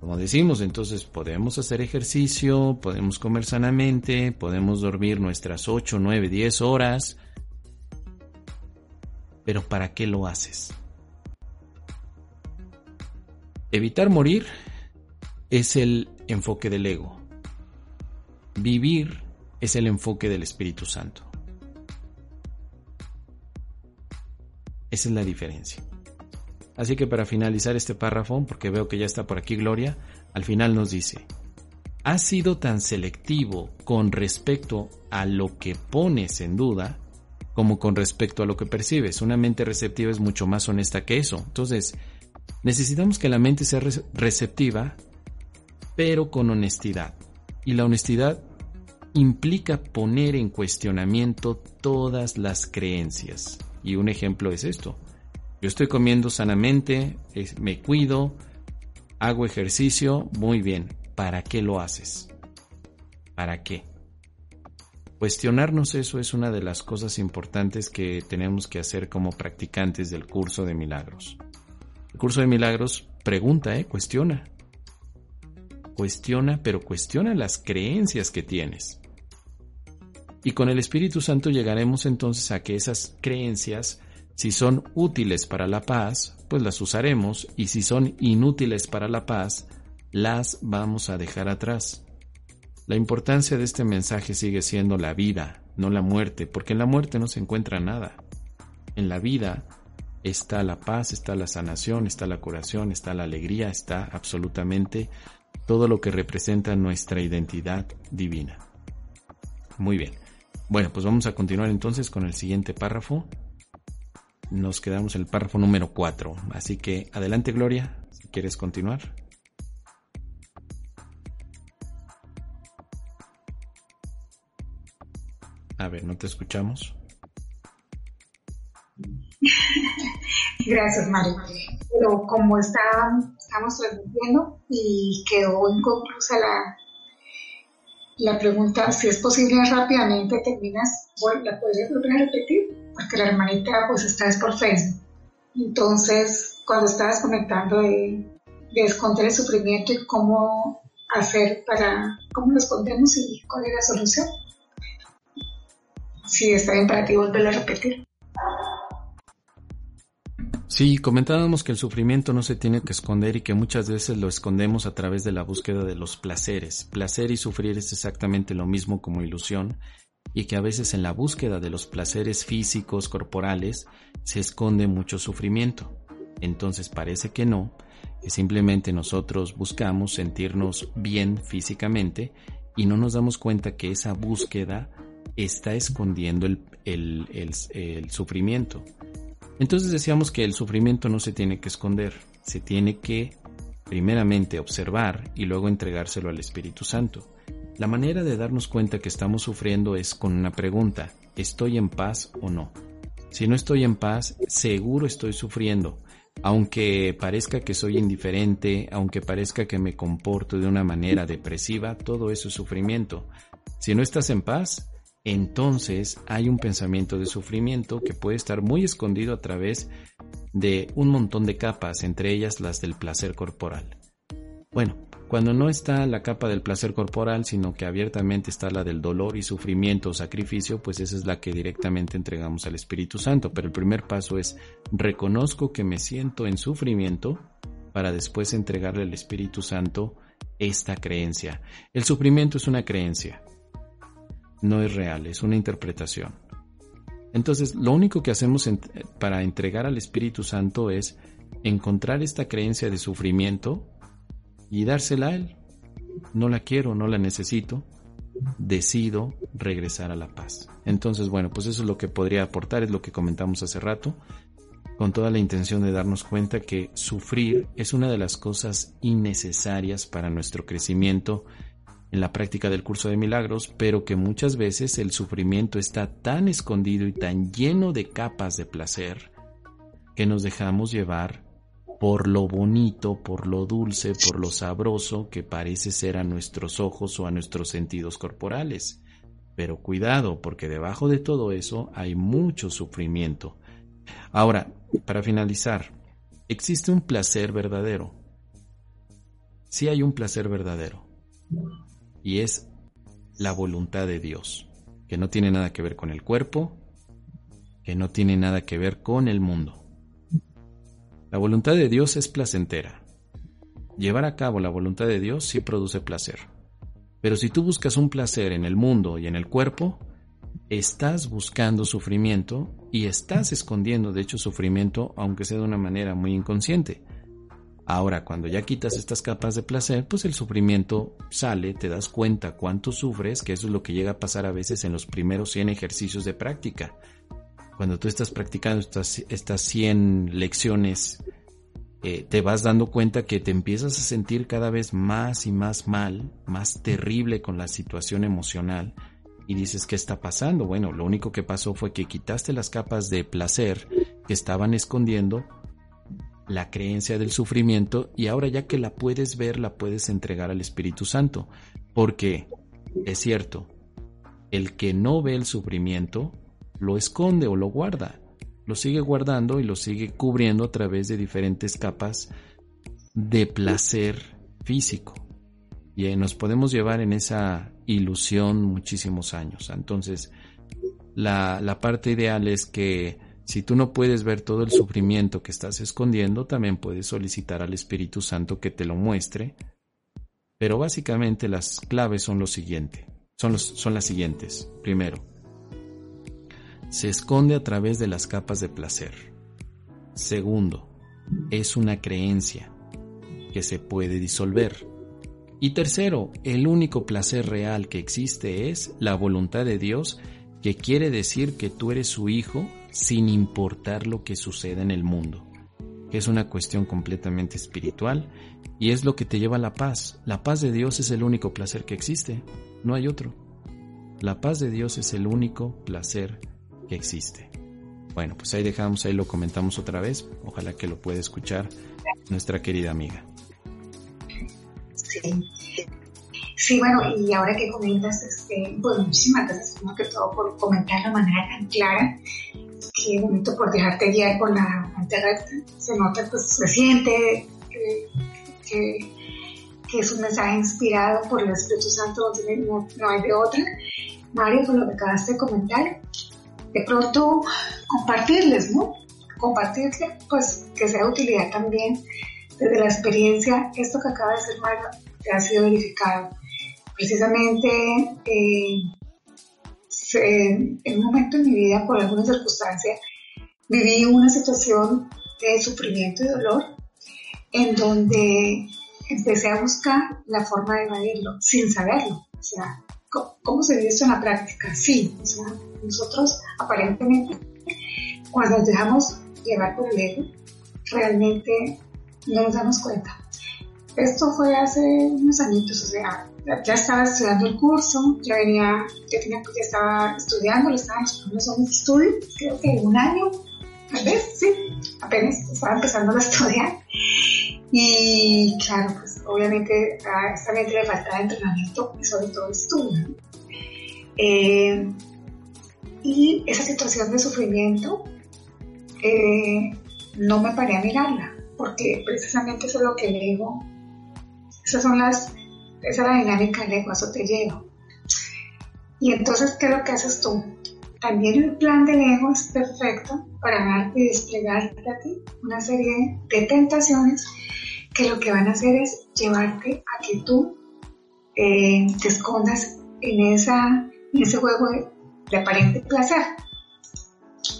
Como decimos, entonces podemos hacer ejercicio, podemos comer sanamente, podemos dormir nuestras 8, 9, 10 horas, pero ¿para qué lo haces? Evitar morir es el enfoque del ego. Vivir es el enfoque del Espíritu Santo. Esa es la diferencia. Así que para finalizar este párrafo, porque veo que ya está por aquí Gloria, al final nos dice, has sido tan selectivo con respecto a lo que pones en duda como con respecto a lo que percibes. Una mente receptiva es mucho más honesta que eso. Entonces, necesitamos que la mente sea receptiva, pero con honestidad. Y la honestidad implica poner en cuestionamiento todas las creencias. Y un ejemplo es esto. Yo estoy comiendo sanamente, me cuido, hago ejercicio, muy bien. ¿Para qué lo haces? ¿Para qué? Cuestionarnos eso es una de las cosas importantes que tenemos que hacer como practicantes del curso de milagros. El curso de milagros pregunta, ¿eh? cuestiona. Cuestiona, pero cuestiona las creencias que tienes. Y con el Espíritu Santo llegaremos entonces a que esas creencias si son útiles para la paz, pues las usaremos y si son inútiles para la paz, las vamos a dejar atrás. La importancia de este mensaje sigue siendo la vida, no la muerte, porque en la muerte no se encuentra nada. En la vida está la paz, está la sanación, está la curación, está la alegría, está absolutamente todo lo que representa nuestra identidad divina. Muy bien. Bueno, pues vamos a continuar entonces con el siguiente párrafo nos quedamos en el párrafo número 4. Así que adelante Gloria, si quieres continuar. A ver, no te escuchamos. Gracias, Mario. Pero como está, estamos transmitiendo y quedó inconclusa la, la pregunta, si es posible rápidamente terminas, ¿la podrías volver a repetir? Porque la hermanita pues está por Facebook. Entonces, cuando estaba desconectando de, de esconder el sufrimiento y cómo hacer para, cómo lo escondemos y cuál es la solución. Si está bien para ti volverlo a repetir. Sí, comentábamos que el sufrimiento no se tiene que esconder y que muchas veces lo escondemos a través de la búsqueda de los placeres. Placer y sufrir es exactamente lo mismo como ilusión y que a veces en la búsqueda de los placeres físicos corporales se esconde mucho sufrimiento. Entonces parece que no, que simplemente nosotros buscamos sentirnos bien físicamente y no nos damos cuenta que esa búsqueda está escondiendo el, sufrimiento. Entonces decíamos que el sufrimiento no se tiene que esconder, se tiene que primeramente observar y luego entregárselo al Espíritu Santo. La manera de darnos cuenta que estamos sufriendo es con una pregunta, ¿estoy en paz o no? Si no estoy en paz, seguro estoy sufriendo. Aunque parezca que soy indiferente, aunque parezca que me comporto de una manera depresiva, todo eso es sufrimiento. Si no estás en paz, entonces hay un pensamiento de sufrimiento que puede estar muy escondido a través de un montón de capas, entre ellas las del placer corporal. Bueno, cuando no está la capa del placer corporal, sino que abiertamente está la del dolor y sufrimiento o sacrificio, pues esa es la que directamente entregamos al Espíritu Santo. Pero el primer paso es reconozco que me siento en sufrimiento para después entregarle al Espíritu Santo esta creencia. El sufrimiento es una creencia, no es real, es una interpretación. Entonces, lo único que hacemos para entregar al Espíritu Santo es encontrar esta creencia de sufrimiento y dársela a él. No la quiero, no la necesito, decido regresar a la paz. Entonces, bueno, pues eso es lo que podría aportar, es lo que comentamos hace rato, con toda la intención de darnos cuenta que sufrir es una de las cosas innecesarias para nuestro crecimiento en la práctica del curso de milagros, pero que muchas veces el sufrimiento está tan escondido y tan lleno de capas de placer que nos dejamos llevar por lo bonito, por lo dulce, por lo sabroso que parece ser a nuestros ojos o a nuestros sentidos corporales. Pero cuidado, porque debajo de todo eso hay mucho sufrimiento. Ahora, para finalizar, existe un placer verdadero. Sí hay un placer verdadero. Y es la voluntad de Dios, que no tiene nada que ver con el cuerpo, que no tiene nada que ver con el mundo. La voluntad de Dios es placentera. Llevar a cabo la voluntad de Dios sí produce placer. Pero si tú buscas un placer en el mundo y en el cuerpo, estás buscando sufrimiento y estás escondiendo, de hecho, sufrimiento, aunque sea de una manera muy inconsciente. Ahora, cuando ya quitas estas capas de placer, pues el sufrimiento sale, te das cuenta cuánto sufres, que eso es lo que llega a pasar a veces en los primeros 100 ejercicios de práctica. Cuando tú estás practicando estas, estas 100 lecciones, eh, te vas dando cuenta que te empiezas a sentir cada vez más y más mal, más terrible con la situación emocional, y dices, ¿qué está pasando? Bueno, lo único que pasó fue que quitaste las capas de placer que estaban escondiendo la creencia del sufrimiento y ahora ya que la puedes ver, la puedes entregar al Espíritu Santo. Porque, es cierto, el que no ve el sufrimiento, lo esconde o lo guarda. Lo sigue guardando y lo sigue cubriendo a través de diferentes capas de placer físico. Y eh, nos podemos llevar en esa ilusión muchísimos años. Entonces, la, la parte ideal es que si tú no puedes ver todo el sufrimiento que estás escondiendo, también puedes solicitar al Espíritu Santo que te lo muestre. Pero básicamente las claves son lo siguiente, son, los, son las siguientes. Primero, se esconde a través de las capas de placer. Segundo, es una creencia que se puede disolver. Y tercero, el único placer real que existe es la voluntad de Dios, que quiere decir que tú eres su hijo sin importar lo que suceda en el mundo, es una cuestión completamente espiritual y es lo que te lleva a la paz. La paz de Dios es el único placer que existe, no hay otro. La paz de Dios es el único placer que existe. Bueno, pues ahí dejamos, ahí lo comentamos otra vez. Ojalá que lo pueda escuchar nuestra querida amiga. Sí. Sí, bueno, y ahora que comentas, este, pues muchísimas gracias, primero que todo, por comentar de manera tan clara. Qué bonito por dejarte guiar por la mente Se nota, pues, se siente que, que, es un mensaje inspirado por el Espíritu Santo, no, no hay de otra. Mario, por lo que acabaste de comentar, de pronto compartirles, ¿no? Compartirles, pues, que sea de utilidad también desde la experiencia, esto que acaba de ser Mario que ha sido verificado. Precisamente eh, en un momento en mi vida, por alguna circunstancia, viví una situación de sufrimiento y dolor en donde empecé a buscar la forma de evadirlo sin saberlo. O sea, ¿cómo se ve esto en la práctica? Sí, o sea, nosotros aparentemente cuando nos dejamos llevar por el ego, realmente no nos damos cuenta. Esto fue hace unos añitos, o sea, ya estaba estudiando el curso, ya venía, ya, tenía, ya estaba estudiando, estaba en los estudio, creo que un año, tal vez, sí, apenas estaba empezando a estudiar. Y claro, pues obviamente a esta mente le faltaba entrenamiento y sobre todo estudio. Eh, y esa situación de sufrimiento eh, no me paré a mirarla porque precisamente eso es lo que el ego, esas son las, esa es la dinámica del ego, eso te lleva. Y entonces, ¿qué es lo que haces tú? También el plan del ego es perfecto para darte y desplegarte a ti una serie de tentaciones que lo que van a hacer es llevarte a que tú eh, te escondas en, esa, en ese juego de, de aparente placer.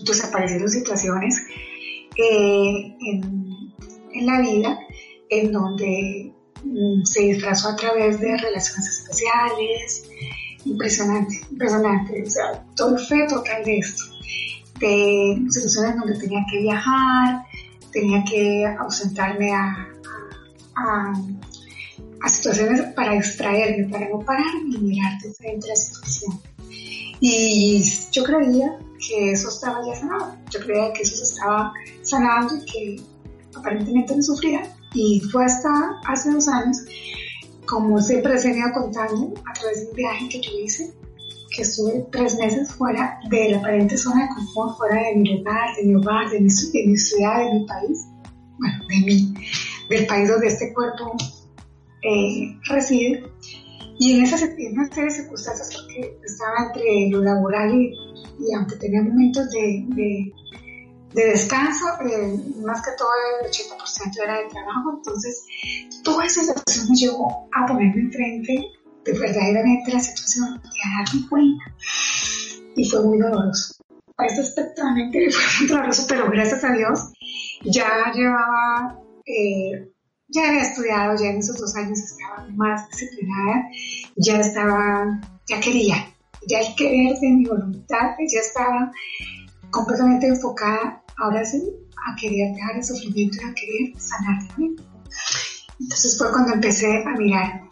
Entonces aparecen situaciones eh, en la vida en donde mm, se disfrazó a través de relaciones especiales, impresionante, impresionante, o sea, todo el fe total de esto, de situaciones donde tenía que viajar, tenía que ausentarme a, situaciones para distraerme, para no pararme y mirar de la situación. Y yo creía que eso estaba ya sanado, yo creía que eso se estaba sanando y que aparentemente no sufría. Y fue hasta hace dos años, como siempre se ido contando, a través de un viaje que yo hice, que estuve tres meses fuera de la aparente zona de confort, fuera de mi lugar, de mi hogar, de mi, ciudad, de mi país, bueno, de mí, del país donde este cuerpo eh, reside. Y en, esas, en una serie de circunstancias, porque estaba entre lo laboral y, aunque tenía momentos de, de, de descanso, eh, más que todo el 80% era de trabajo, entonces toda esa situación me llevó a ponerme enfrente de verdaderamente la situación y a darme cuenta. Y fue muy doloroso. Parece espectralmente fue muy doloroso, pero gracias a Dios ya llevaba eh, ya había estudiado, ya en esos dos años estaba más disciplinada, ya estaba, ya quería, ya el querer de mi voluntad, ya estaba completamente enfocada, ahora sí, a querer dejar el sufrimiento y a querer sanar también. Entonces fue cuando empecé a mirar,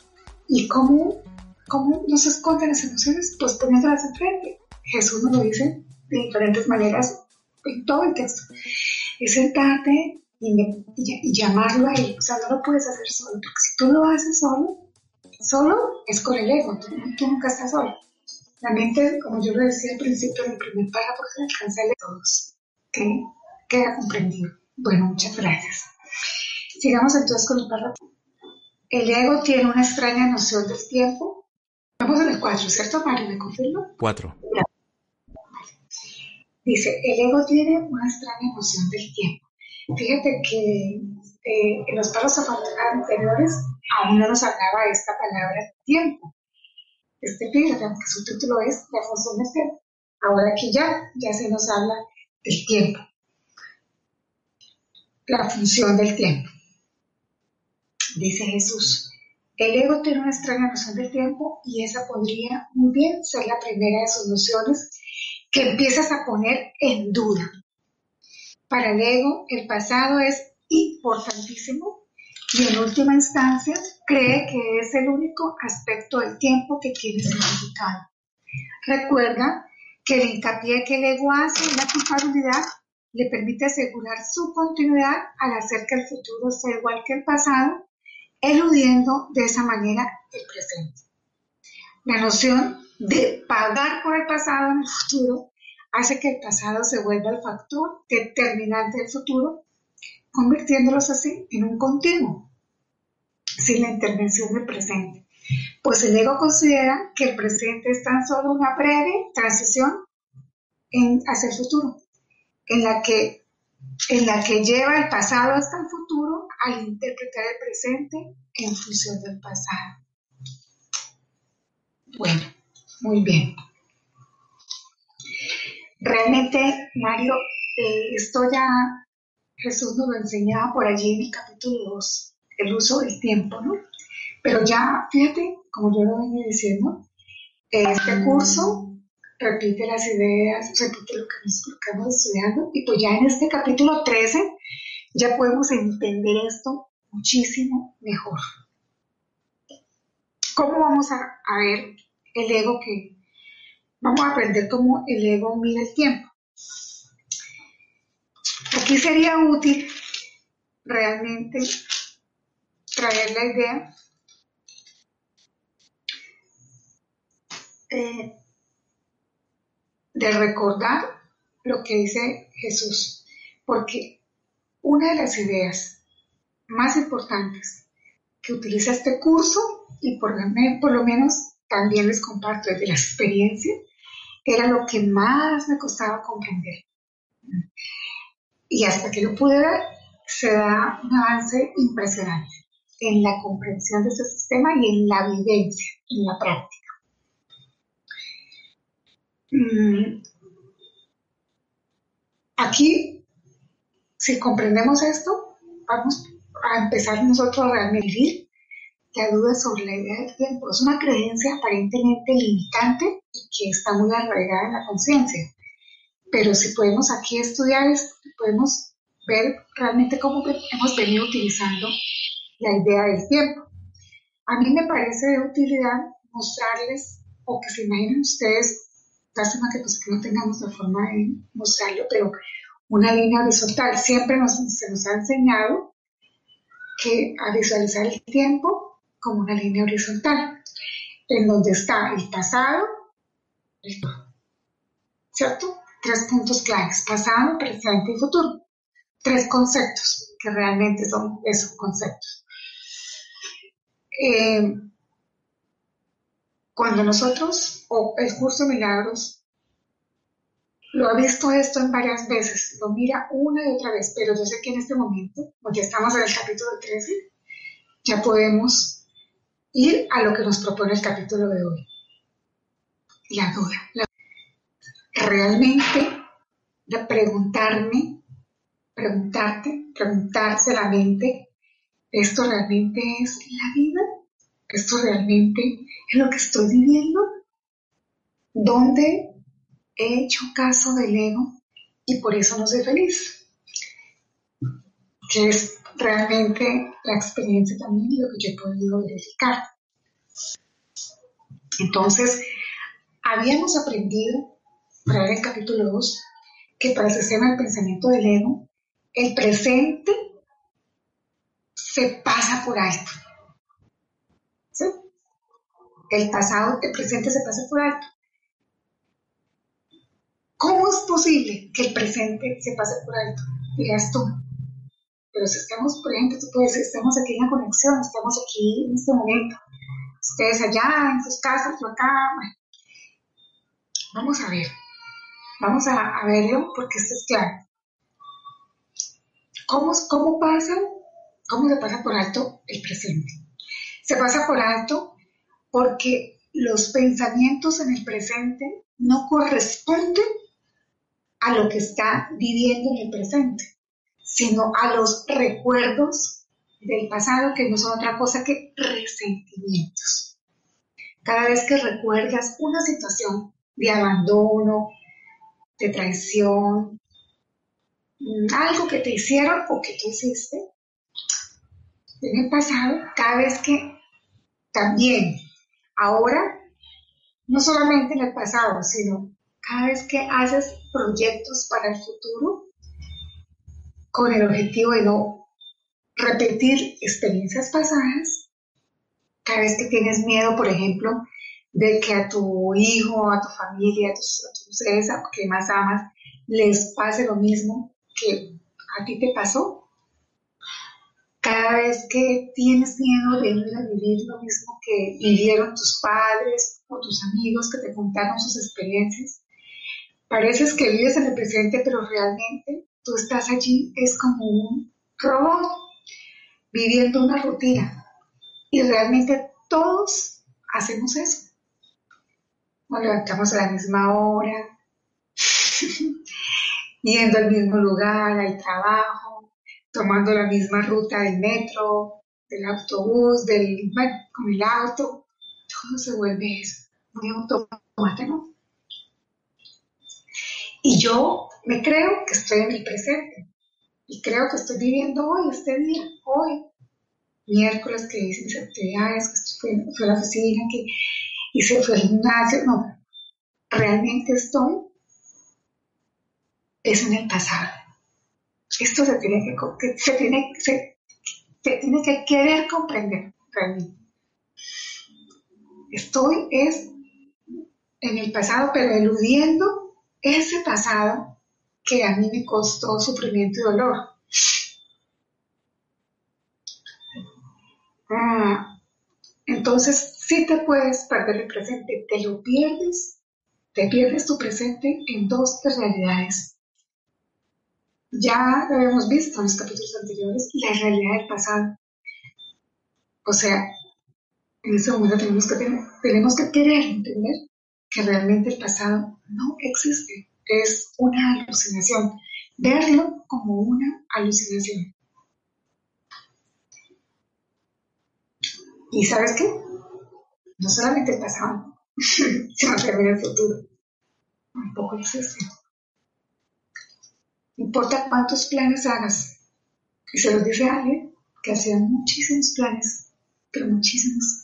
¿y cómo, cómo no se esconden las emociones? Pues poniéndolas enfrente. Jesús nos lo dice de diferentes maneras en todo el texto. Es sentarte y, llamarlo a él. O sea, no lo puedes hacer solo, porque si tú lo haces solo, solo es con el ego, tú, nunca estás solo. La mente, como yo lo decía al principio del primer párrafo, es el alcance de todos. que Queda comprendido. Bueno, muchas gracias. Sigamos entonces con el párrafo. El ego tiene una extraña noción del tiempo. Vamos en el 4, ¿cierto, Mario? ¿Me confirma? 4. Dice, el ego tiene una extraña noción del tiempo. Fíjate que eh, en los paros anteriores aún no nos hablaba esta palabra tiempo. Este fíjate, que su título es La función del tiempo. Ahora aquí ya, ya se nos habla del tiempo. La función del tiempo. Dice Jesús, el ego tiene una extraña noción del tiempo y esa podría muy bien ser la primera de sus nociones que empiezas a poner en duda. Para el ego, el pasado es importantísimo y en última instancia cree que es el único aspecto del tiempo que tiene significado. Recuerda que el hincapié que el ego hace en la culpabilidad le permite asegurar su continuidad al hacer que el futuro sea igual que el pasado, eludiendo de esa manera el presente. La noción de pagar por el pasado en el futuro hace que el pasado se vuelva el factor determinante del futuro, convirtiéndolos así en un continuo, sin la intervención del presente. Pues el ego considera que el presente es tan solo una breve transición hacia el futuro, en la que en la que lleva el pasado hasta el futuro al interpretar el presente en función del pasado. Bueno, muy bien. Realmente, Mario, eh, esto ya Jesús nos lo enseñaba por allí en el capítulo 2, el uso del tiempo, ¿no? Pero ya, fíjate, como yo lo venía diciendo, este curso repite las ideas, repite lo que nosotros estamos estudiando, y pues ya en este capítulo 13 ya podemos entender esto muchísimo mejor. ¿Cómo vamos a, a ver el ego que, vamos a aprender cómo el ego mide el tiempo. Aquí sería útil realmente traer la idea eh, de recordar lo que dice Jesús, porque una de las ideas más importantes que utiliza este curso, y por lo menos también les comparto desde la experiencia, era lo que más me costaba comprender. Y hasta que lo pude ver, se da un avance impresionante en la comprensión de ese sistema y en la vivencia, en la práctica. Mm. Aquí, si comprendemos esto, vamos a empezar nosotros a realmente la duda sobre la idea del tiempo. Es una creencia aparentemente limitante y que está muy arraigada en la conciencia. Pero si podemos aquí estudiar, podemos ver realmente cómo hemos venido utilizando la idea del tiempo. A mí me parece de utilidad mostrarles, o que se imaginen ustedes, lástima que, pues, que no tengamos la forma de mostrarlo, pero una línea horizontal. Siempre nos, se nos ha enseñado que a visualizar el tiempo como una línea horizontal, en donde está el pasado, ¿cierto? Tres puntos claves, pasado, presente y futuro. Tres conceptos que realmente son esos conceptos. Eh, cuando nosotros, o el curso de milagros, lo ha visto esto en varias veces, lo mira una y otra vez, pero yo sé que en este momento, porque estamos en el capítulo 13, ya podemos ir a lo que nos propone el capítulo de hoy. La duda. Realmente, preguntarme, preguntarte, preguntarse la mente, ¿esto realmente es la vida? ¿Esto realmente es lo que estoy viviendo? ¿Dónde he hecho caso del ego y por eso no soy feliz? Que es realmente la experiencia también y lo que yo he podido verificar. Entonces, habíamos aprendido, para el capítulo 2, que para el sistema del pensamiento del ego, el presente se pasa por alto. ¿Sí? El pasado, el presente se pasa por alto. ¿Cómo es posible que el presente se pase por alto? Dirás tú. Pero si estamos, puedes decir, estamos aquí en la conexión, estamos aquí en este momento. Ustedes allá, en sus casas, yo acá. Vamos a ver. Vamos a, verlo porque esto es claro. ¿Cómo, ¿Cómo pasa? ¿Cómo se pasa por alto el presente? Se pasa por alto porque los pensamientos en el presente no corresponden a lo que está viviendo en el presente, sino a los recuerdos del pasado que no son otra cosa que resentimientos. Cada vez que recuerdas una situación de abandono, de traición, mm, algo que te hicieron o que tú hiciste en el pasado, cada vez que también ahora, no solamente en el pasado, sino cada vez que haces proyectos para el futuro con el objetivo de no repetir experiencias pasadas, cada vez que tienes miedo, por ejemplo, de que a tu hijo, a tu familia, a tus, seres que más amas, les pase lo mismo que a ti te pasó. Cada vez que tienes miedo de ir a vivir lo mismo que vivieron tus padres o tus amigos que te contaron sus experiencias, pareces que vives en el presente, pero realmente tú estás allí, es como un robot viviendo una rutina. Y realmente todos hacemos eso nos levantamos a la misma hora, yendo al mismo lugar, al trabajo, tomando la misma ruta del metro, del autobús, del, con el auto, todo se vuelve eso, muy automático. Y yo me creo que estoy en el presente y creo que estoy viviendo hoy, este día, hoy, miércoles que hice mis actividades, que fui, fui a la oficina, que se fue al gimnasio, no, realmente estoy, es en el pasado. Esto se tiene que, se tiene, se, tiene que querer comprender realmente. Estoy es en el pasado, pero eludiendo ese pasado que a mí me costó sufrimiento y dolor. Ah, entonces, si te puedes perder el presente, te lo pierdes, te pierdes tu presente en dos realidades. Ya lo habíamos visto en los capítulos anteriores, la realidad del pasado. O sea, en ese momento tenemos que, tenemos que querer entender que realmente el pasado no existe, es una alucinación, verlo como una alucinación. ¿Y sabes qué? no solamente el pasado, sino también el futuro. Un poco existe. Importa cuántos planes hagas, y se los dice alguien que hacía muchísimos planes, pero muchísimos,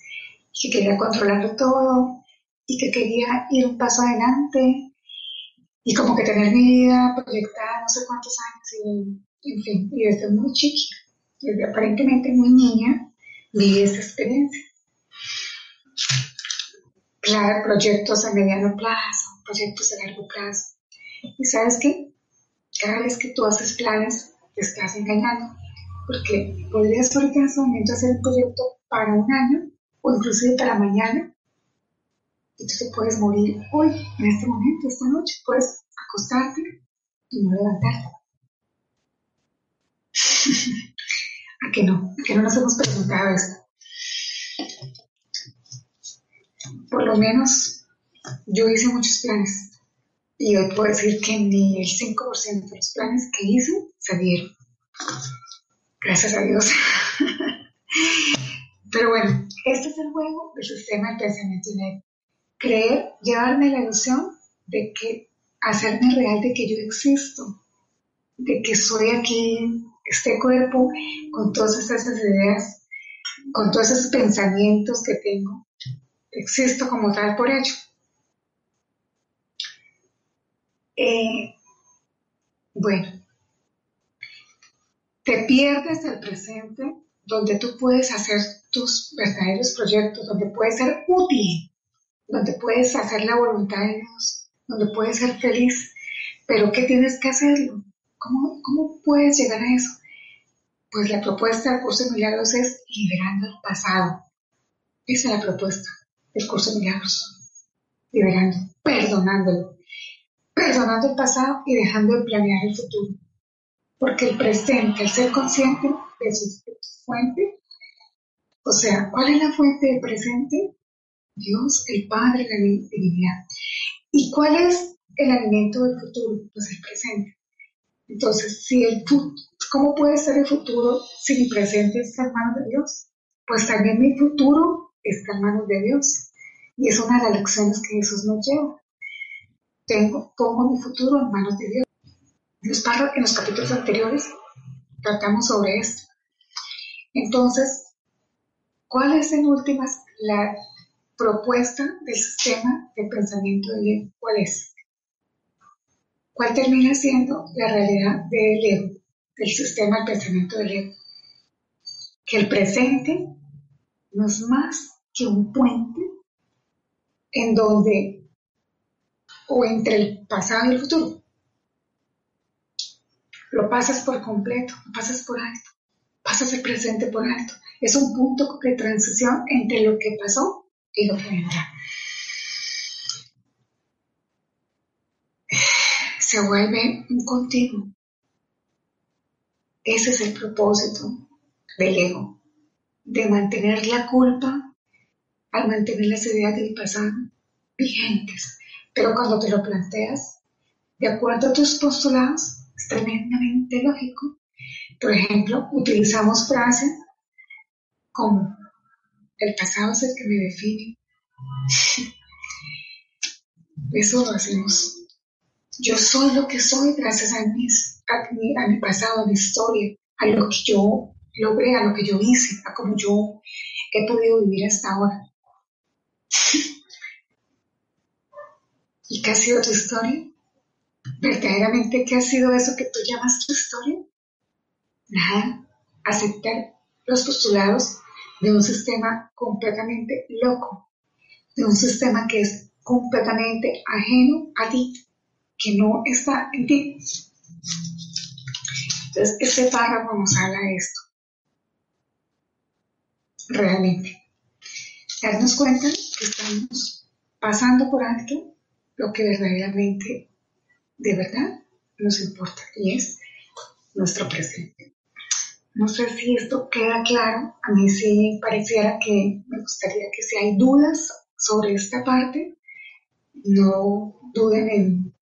y que quería controlarlo todo, y que quería ir un paso adelante, y como que tener mi vida proyectada no sé cuántos años, y en fin, y desde muy chiquita, desde aparentemente muy niña, viví esta experiencia proyectos a mediano plazo, proyectos a largo plazo. Y sabes qué? Cada vez que tú haces planes, te estás engañando. porque podrías en este momento hacer un proyecto para un año o inclusive para mañana tú te puedes morir hoy, en este momento, esta noche, puedes acostarte y no levantarte. ¿A qué no? ¿A qué no nos hemos preguntado eso? Por lo menos yo hice muchos planes y hoy puedo decir que ni el 5% de los planes que hice se dieron. Gracias a Dios. Pero bueno, este es el juego del sistema de pensamiento inerte. Creer, llevarme la ilusión de que hacerme real de que yo existo, de que soy aquí, este cuerpo, con todas esas ideas, con todos esos pensamientos que tengo, existo como tal por ello. Eh, bueno, te pierdes del presente donde tú puedes hacer tus verdaderos proyectos, donde puedes ser útil, donde puedes hacer la voluntad de Dios, donde puedes ser feliz. Pero ¿qué tienes que hacerlo? ¿Cómo, cómo puedes llegar a eso? Pues la propuesta del curso de milagros es liberando el pasado. Esa es la propuesta del curso de milagros. Liberando, perdonándolo. Perdonando el pasado y dejando de planear el futuro. Porque el presente, el ser consciente de su fuente, o sea, ¿cuál es la fuente del presente? Dios, el Padre, la divinidad. ¿Y cuál es el alimento del futuro? Pues el presente. Entonces, si el ¿cómo puede ser el futuro si mi presente está en manos de Dios? Pues también mi futuro está en manos de Dios. Y es una de las lecciones que Jesús nos lleva. Tengo, pongo mi futuro en manos de Dios. En los capítulos anteriores tratamos sobre esto. Entonces, ¿cuál es en últimas la propuesta del sistema de pensamiento del ego? ¿Cuál es? ¿Cuál termina siendo la realidad del ego, del sistema de pensamiento del ego? Que el presente no es más que un puente en donde, o entre el pasado y el futuro, lo pasas por completo, lo pasas por alto, pasas el presente por alto. Es un punto de transición entre lo que pasó y lo. Se vuelve un continuo. Ese es el propósito del ego, de mantener la culpa al mantener las ideas del pasado vigentes. Pero cuando te lo planteas, de acuerdo a tus postulados, es tremendamente lógico. Por ejemplo, utilizamos frases como el pasado es el que me define. Eso lo hacemos. Yo soy lo que soy gracias a, mis, a, mi, a mi pasado, a mi historia, a lo que yo logré, a lo que yo hice, a cómo yo he podido vivir hasta ahora. ¿Y qué ha sido tu historia? verdaderamente qué ha sido eso que tú llamas tu historia. Nada, aceptar los postulados de un sistema completamente loco, de un sistema que es completamente ajeno a ti, que no está en ti. Entonces, este párrafo nos habla de esto. Realmente. Darnos cuenta que estamos pasando por alto lo que verdaderamente de verdad nos importa y es nuestro presente. No sé si esto queda claro, a mí sí pareciera que me gustaría que si hay dudas sobre esta parte, no duden en,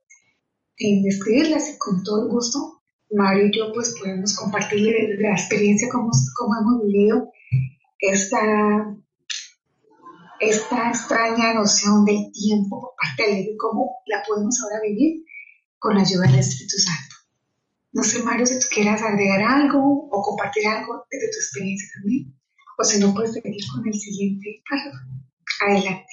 en escribirlas y con todo el gusto Mario y yo pues podemos compartir la experiencia como, como hemos vivido esta, esta extraña noción del tiempo por parte de él y cómo la podemos ahora vivir con la ayuda del Espíritu Santo. No sé, Mario, si tú quieras agregar algo o compartir algo de tu experiencia también, o si no, puedes seguir con el siguiente párrafo. Adelante.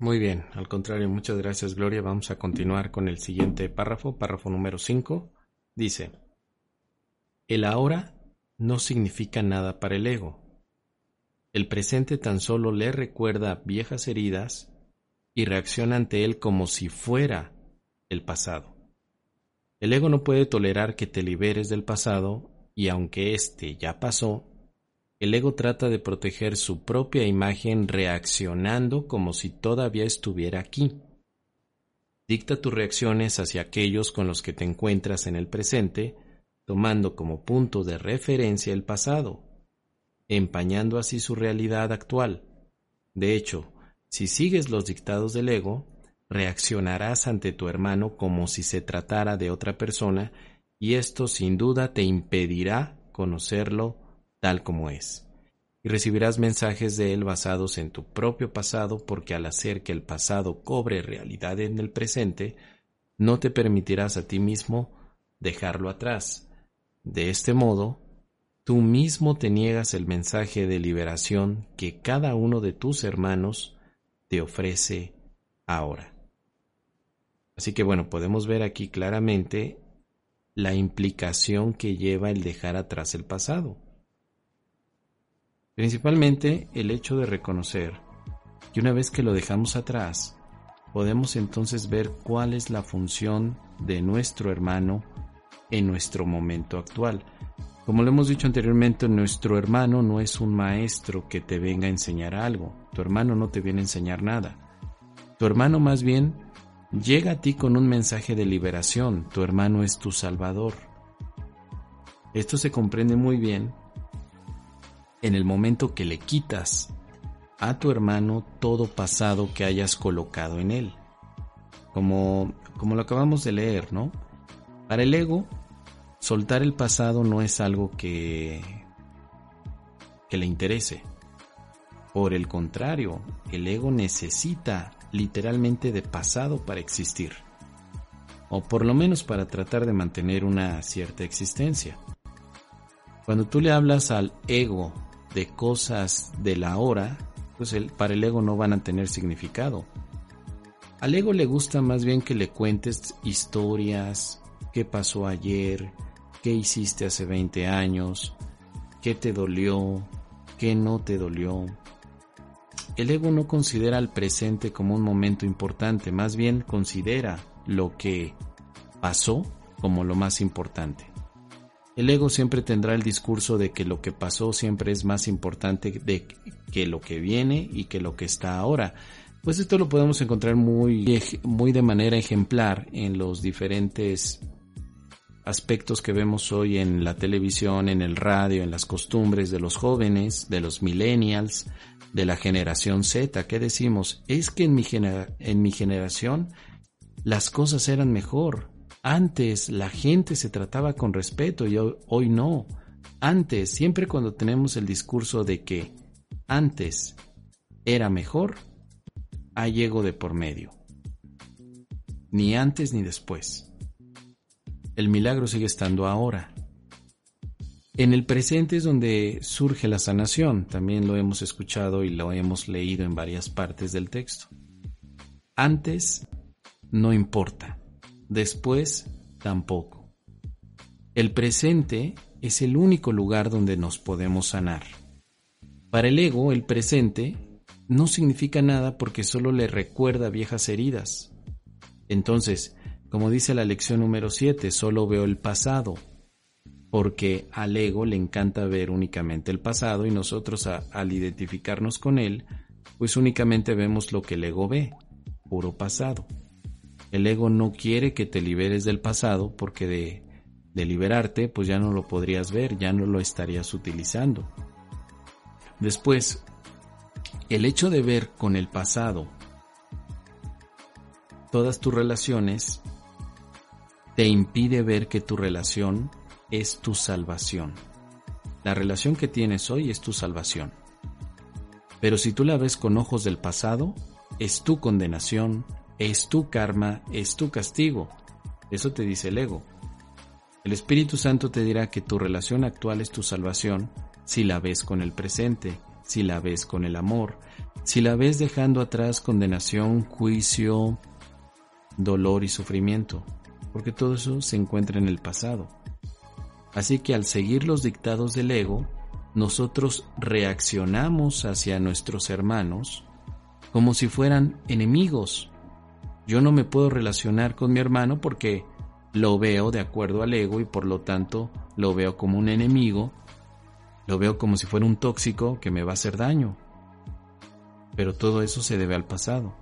Muy bien, al contrario, muchas gracias Gloria. Vamos a continuar con el siguiente párrafo, párrafo número 5. Dice, el ahora no significa nada para el ego. El presente tan solo le recuerda viejas heridas y reacciona ante él como si fuera el pasado. El ego no puede tolerar que te liberes del pasado y aunque éste ya pasó, el ego trata de proteger su propia imagen reaccionando como si todavía estuviera aquí. Dicta tus reacciones hacia aquellos con los que te encuentras en el presente, tomando como punto de referencia el pasado, empañando así su realidad actual. De hecho, si sigues los dictados del ego, reaccionarás ante tu hermano como si se tratara de otra persona y esto sin duda te impedirá conocerlo tal como es. Y recibirás mensajes de él basados en tu propio pasado porque al hacer que el pasado cobre realidad en el presente, no te permitirás a ti mismo dejarlo atrás. De este modo, tú mismo te niegas el mensaje de liberación que cada uno de tus hermanos te ofrece ahora. Así que bueno, podemos ver aquí claramente la implicación que lleva el dejar atrás el pasado. Principalmente el hecho de reconocer que una vez que lo dejamos atrás, podemos entonces ver cuál es la función de nuestro hermano en nuestro momento actual. Como lo hemos dicho anteriormente, nuestro hermano no es un maestro que te venga a enseñar algo. Tu hermano no te viene a enseñar nada. Tu hermano más bien llega a ti con un mensaje de liberación. Tu hermano es tu salvador. Esto se comprende muy bien en el momento que le quitas a tu hermano todo pasado que hayas colocado en él. Como, como lo acabamos de leer, ¿no? Para el ego, soltar el pasado no es algo que, que le interese. Por el contrario, el ego necesita literalmente de pasado para existir, o por lo menos para tratar de mantener una cierta existencia. Cuando tú le hablas al ego de cosas de la hora, pues para el ego no van a tener significado. Al ego le gusta más bien que le cuentes historias, qué pasó ayer, qué hiciste hace 20 años, qué te dolió, qué no te dolió. El ego no considera el presente como un momento importante, más bien considera lo que pasó como lo más importante. El ego siempre tendrá el discurso de que lo que pasó siempre es más importante de que lo que viene y que lo que está ahora. Pues esto lo podemos encontrar muy, muy de manera ejemplar en los diferentes aspectos que vemos hoy en la televisión, en el radio, en las costumbres de los jóvenes, de los millennials, de la generación Z. ¿Qué decimos? Es que en mi, en mi generación las cosas eran mejor. Antes la gente se trataba con respeto y hoy, no. Antes, siempre cuando tenemos el discurso de que antes era mejor, hay ego de por medio. Ni antes ni después. El milagro sigue estando ahora. En el presente es donde surge la sanación, también lo hemos escuchado y lo hemos leído en varias partes del texto. Antes no importa, después tampoco. El presente es el único lugar donde nos podemos sanar. Para el ego, el presente no significa nada porque solo le recuerda viejas heridas. Entonces, como dice la lección número 7, solo veo el pasado, porque al ego le encanta ver únicamente el pasado y nosotros al identificarnos con él, pues únicamente vemos lo que el ego ve, puro pasado. El ego no quiere que te liberes del pasado porque de, de liberarte pues ya no lo podrías ver, ya no lo estarías utilizando. Después, el hecho de ver con el pasado todas tus relaciones te impide ver que tu relación es tu salvación. La relación que tienes hoy es tu salvación. Pero si tú la ves con ojos del pasado, es tu condenación, es tu karma, es tu castigo. Eso te dice el ego. El Espíritu Santo te dirá que tu relación actual es tu salvación si la ves con el presente, si la ves con el amor, si la ves dejando atrás condenación, juicio, dolor y sufrimiento, porque todo eso se encuentra en el pasado. Así que al seguir los dictados del ego, nosotros reaccionamos hacia nuestros hermanos como si fueran enemigos, yo no me puedo relacionar con mi hermano porque lo veo de acuerdo al ego y por lo tanto lo veo como un enemigo, lo veo como si fuera un tóxico que me va a hacer daño. Pero todo eso se debe al pasado.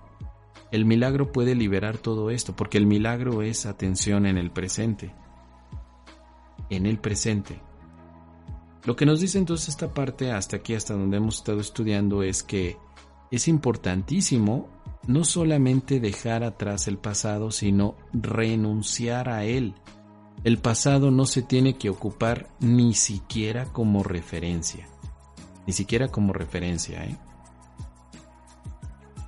El milagro puede liberar todo esto, porque el milagro es atención en el presente. En el presente. Lo que nos dice entonces esta parte, hasta aquí, hasta donde hemos estado estudiando, es que es importantísimo no solamente dejar atrás el pasado, sino renunciar a él. El pasado no se tiene que ocupar ni siquiera como referencia. Ni siquiera como referencia, ¿eh?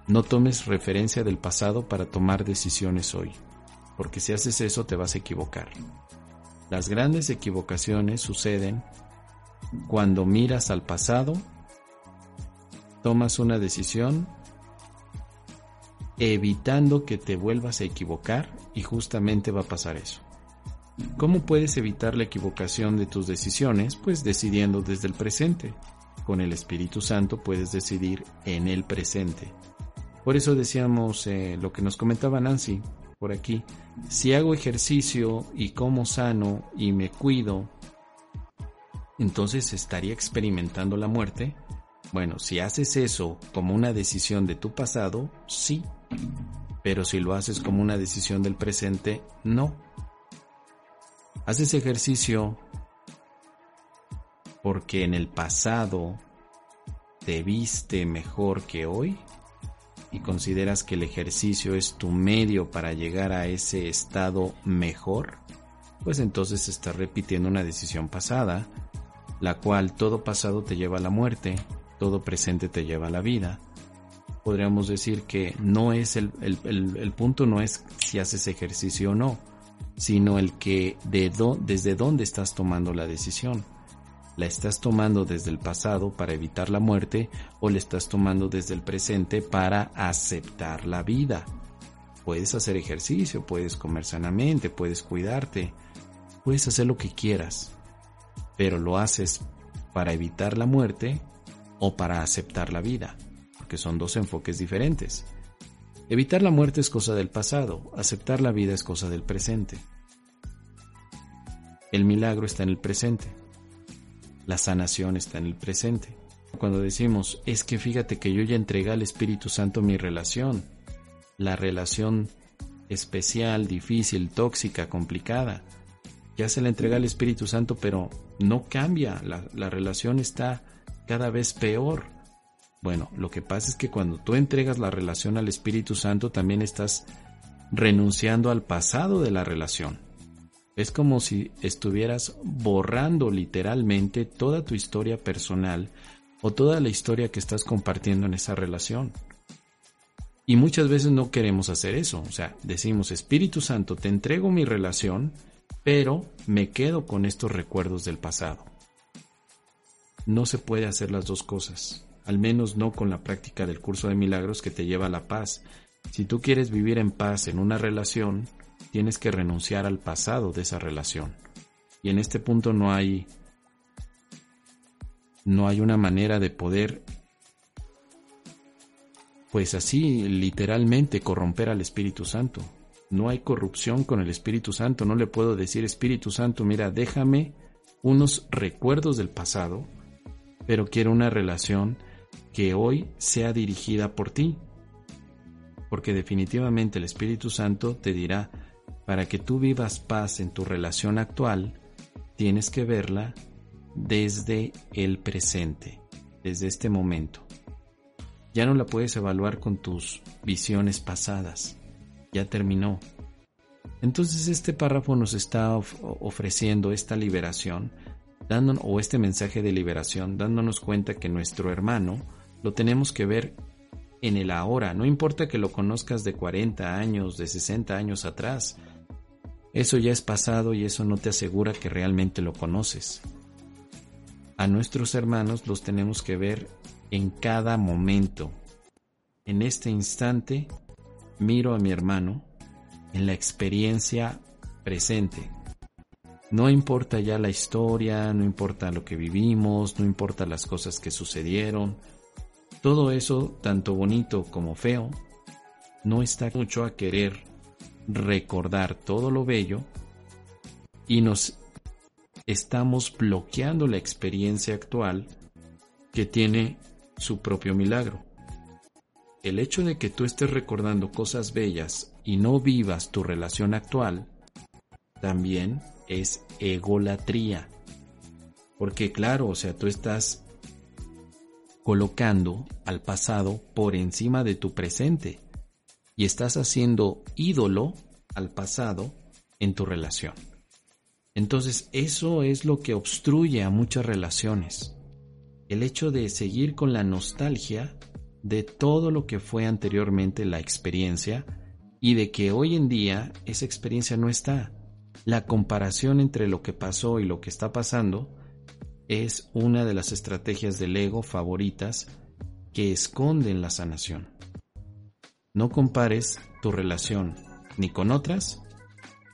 No tomes referencia del pasado para tomar decisiones hoy, porque si haces eso te vas a equivocar. Las grandes equivocaciones suceden cuando miras al pasado, tomas una decisión evitando que te vuelvas a equivocar y justamente va a pasar eso. ¿Cómo puedes evitar la equivocación de tus decisiones? Pues decidiendo desde el presente. Con el Espíritu Santo puedes decidir en el presente. Por eso decíamos eh, lo que nos comentaba Nancy por aquí. Si hago ejercicio y como sano y me cuido, entonces estaría experimentando la muerte. Bueno, si haces eso como una decisión de tu pasado, sí. Pero si lo haces como una decisión del presente, no. Haces ejercicio porque en el pasado te viste mejor que hoy y consideras que el ejercicio es tu medio para llegar a ese estado mejor, pues entonces estás repitiendo una decisión pasada, la cual todo pasado te lleva a la muerte, todo presente te lleva a la vida. Podríamos decir que no es el, el, punto no es si haces ejercicio o no, sino el que de desde dónde estás tomando la decisión. ¿La estás tomando desde el pasado para evitar la muerte o la estás tomando desde el presente para aceptar la vida? Puedes hacer ejercicio, puedes comer sanamente, puedes cuidarte, puedes hacer lo que quieras, pero lo haces para evitar la muerte o para aceptar la vida, porque son dos enfoques diferentes. Evitar la muerte es cosa del pasado, aceptar la vida es cosa del presente. El milagro está en el presente. La sanación está en el presente. Cuando decimos, es que fíjate que yo ya entregué al Espíritu Santo mi relación, la relación especial, difícil, tóxica, complicada, ya se la entrega al Espíritu Santo, pero no cambia, la, la relación está cada vez peor. Bueno, lo que pasa es que cuando tú entregas la relación al Espíritu Santo, también estás renunciando al pasado de la relación. Es como si estuvieras borrando literalmente toda tu historia personal o toda la historia que estás compartiendo en esa relación. Y muchas veces no queremos hacer eso. O sea, decimos, Espíritu Santo, te entrego mi relación, pero me quedo con estos recuerdos del pasado. No se puede hacer las dos cosas, al menos no con la práctica del curso de milagros que te lleva a la paz. Si tú quieres vivir en paz en una relación, tienes que renunciar al pasado de esa relación. Y en este punto no hay no hay una manera de poder pues así literalmente corromper al Espíritu Santo. No hay corrupción con el Espíritu Santo, no le puedo decir Espíritu Santo, mira, déjame unos recuerdos del pasado, pero quiero una relación que hoy sea dirigida por ti. Porque definitivamente el Espíritu Santo te dirá, para que tú vivas paz en tu relación actual, tienes que verla desde el presente, desde este momento. Ya no la puedes evaluar con tus visiones pasadas, ya terminó. Entonces este párrafo nos está ofreciendo esta liberación, dándonos, o este mensaje de liberación, dándonos cuenta que nuestro hermano lo tenemos que ver en el ahora, no importa que lo conozcas de 40 años, de 60 años atrás, eso ya es pasado y eso no te asegura que realmente lo conoces. A nuestros hermanos los tenemos que ver en cada momento. En este instante miro a mi hermano en la experiencia presente. No importa ya la historia, no importa lo que vivimos, no importa las cosas que sucedieron. Todo eso, tanto bonito como feo, no está mucho a querer recordar todo lo bello y nos estamos bloqueando la experiencia actual que tiene su propio milagro. El hecho de que tú estés recordando cosas bellas y no vivas tu relación actual también es egolatría. Porque claro, o sea, tú estás colocando al pasado por encima de tu presente y estás haciendo ídolo al pasado en tu relación. Entonces eso es lo que obstruye a muchas relaciones. El hecho de seguir con la nostalgia de todo lo que fue anteriormente la experiencia y de que hoy en día esa experiencia no está. La comparación entre lo que pasó y lo que está pasando es una de las estrategias del ego favoritas que esconden la sanación. No compares tu relación ni con otras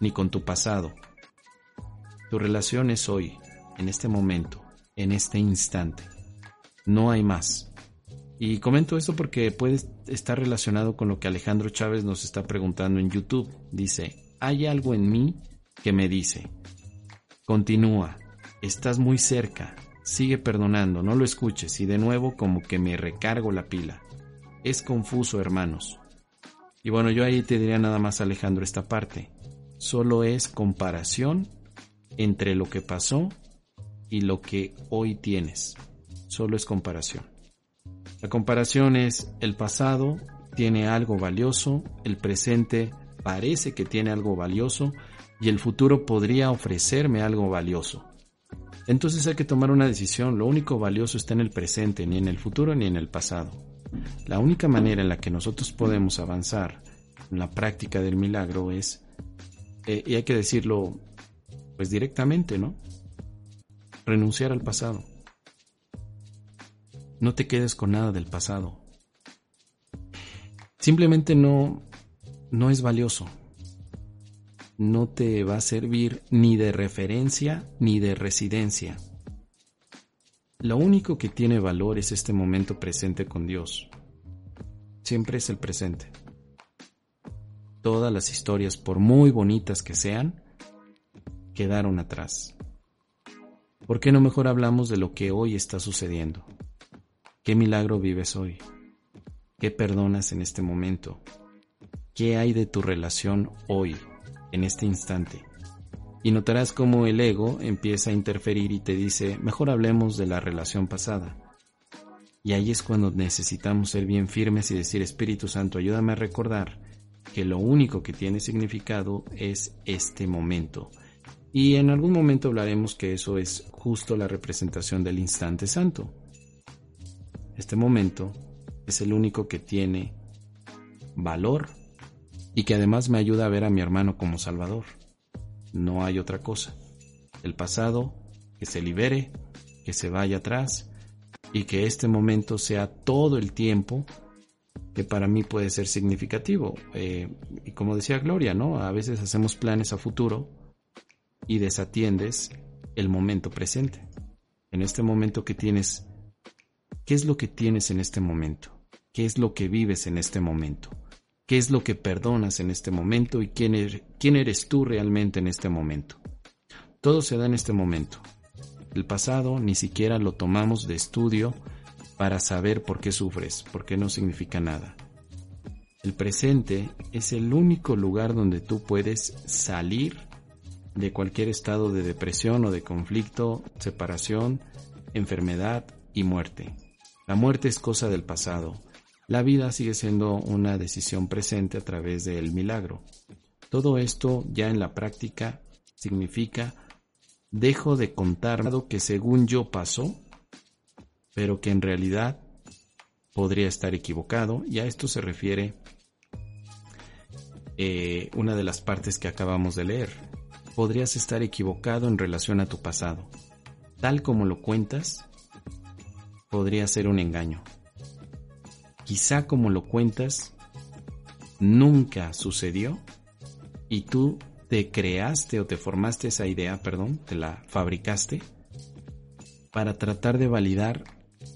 ni con tu pasado. Tu relación es hoy, en este momento, en este instante. No hay más. Y comento esto porque puede estar relacionado con lo que Alejandro Chávez nos está preguntando en YouTube. Dice, hay algo en mí que me dice, continúa, estás muy cerca, sigue perdonando, no lo escuches y de nuevo como que me recargo la pila. Es confuso, hermanos. Y bueno, yo ahí te diría nada más Alejandro esta parte. Solo es comparación entre lo que pasó y lo que hoy tienes. Solo es comparación. La comparación es el pasado tiene algo valioso, el presente parece que tiene algo valioso y el futuro podría ofrecerme algo valioso. Entonces hay que tomar una decisión, lo único valioso está en el presente, ni en el futuro ni en el pasado. La única manera en la que nosotros podemos avanzar en la práctica del milagro es, eh, y hay que decirlo pues directamente, ¿no? Renunciar al pasado. No te quedes con nada del pasado. Simplemente no, no es valioso. No te va a servir ni de referencia ni de residencia. Lo único que tiene valor es este momento presente con Dios. Siempre es el presente. Todas las historias, por muy bonitas que sean, quedaron atrás. ¿Por qué no mejor hablamos de lo que hoy está sucediendo? ¿Qué milagro vives hoy? ¿Qué perdonas en este momento? ¿Qué hay de tu relación hoy, en este instante? Y notarás cómo el ego empieza a interferir y te dice, mejor hablemos de la relación pasada. Y ahí es cuando necesitamos ser bien firmes y decir, Espíritu Santo, ayúdame a recordar que lo único que tiene significado es este momento. Y en algún momento hablaremos que eso es justo la representación del instante santo. Este momento es el único que tiene valor y que además me ayuda a ver a mi hermano como Salvador. No hay otra cosa. El pasado, que se libere, que se vaya atrás y que este momento sea todo el tiempo que para mí puede ser significativo. Eh, y como decía Gloria, ¿no? A veces hacemos planes a futuro y desatiendes el momento presente. En este momento que tienes ¿Qué es lo que tienes en este momento? ¿Qué es lo que vives en este momento? ¿Qué es lo que perdonas en este momento y quién, er-, quién eres tú realmente en este momento? Todo se da en este momento. El pasado ni siquiera lo tomamos de estudio para saber por qué sufres, porque no significa nada. El presente es el único lugar donde tú puedes salir de cualquier estado de depresión o de conflicto, separación, enfermedad y muerte. La muerte es cosa del pasado. La vida sigue siendo una decisión presente a través del milagro. Todo esto ya en la práctica significa dejo de contar lo que según yo pasó, pero que en realidad podría estar equivocado y a esto se refiere eh, una de las partes que acabamos de leer. Podrías estar equivocado en relación a tu pasado. Tal como lo cuentas, podría ser un engaño. Quizá como lo cuentas, nunca sucedió y tú te creaste o te formaste esa idea, perdón, te la fabricaste para tratar de validar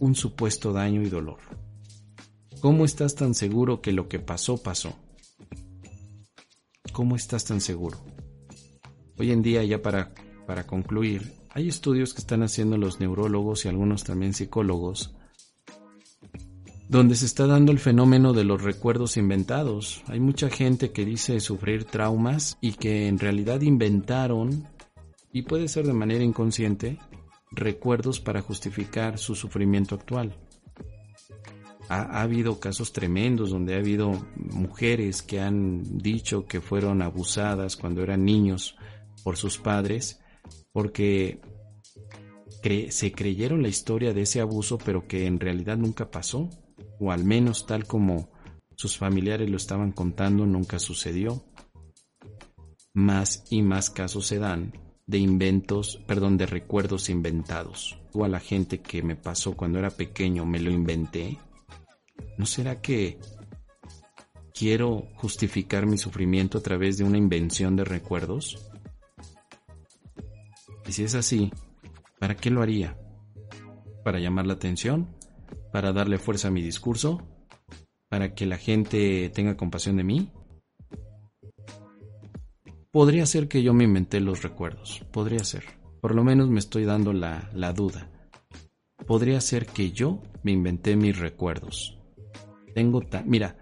un supuesto daño y dolor. ¿Cómo estás tan seguro que lo que pasó pasó? ¿Cómo estás tan seguro? Hoy en día, ya para, para concluir, Hay estudios que están haciendo los neurólogos y algunos también psicólogos, donde se está dando el fenómeno de los recuerdos inventados. Hay mucha gente que dice sufrir traumas y que en realidad inventaron, y puede ser de manera inconsciente, recuerdos para justificar su sufrimiento actual. Ha, habido casos tremendos donde ha habido mujeres que han dicho que fueron abusadas cuando eran niños por sus padres porque se creyeron la historia de ese abuso pero que en realidad nunca pasó o al menos tal como sus familiares lo estaban contando nunca sucedió. Más y más casos se dan de inventos, perdón, de recuerdos inventados. O a la gente que me pasó cuando era pequeño me lo inventé. ¿No será que quiero justificar mi sufrimiento a través de una invención de recuerdos? Y si es así, ¿para qué lo haría? ¿Para llamar la atención? ¿Para darle fuerza a mi discurso? ¿Para que la gente tenga compasión de mí? Podría ser que yo me inventé los recuerdos, podría ser. Por lo menos me estoy dando la, la duda. Podría ser que yo me inventé mis recuerdos. Tengo Mira,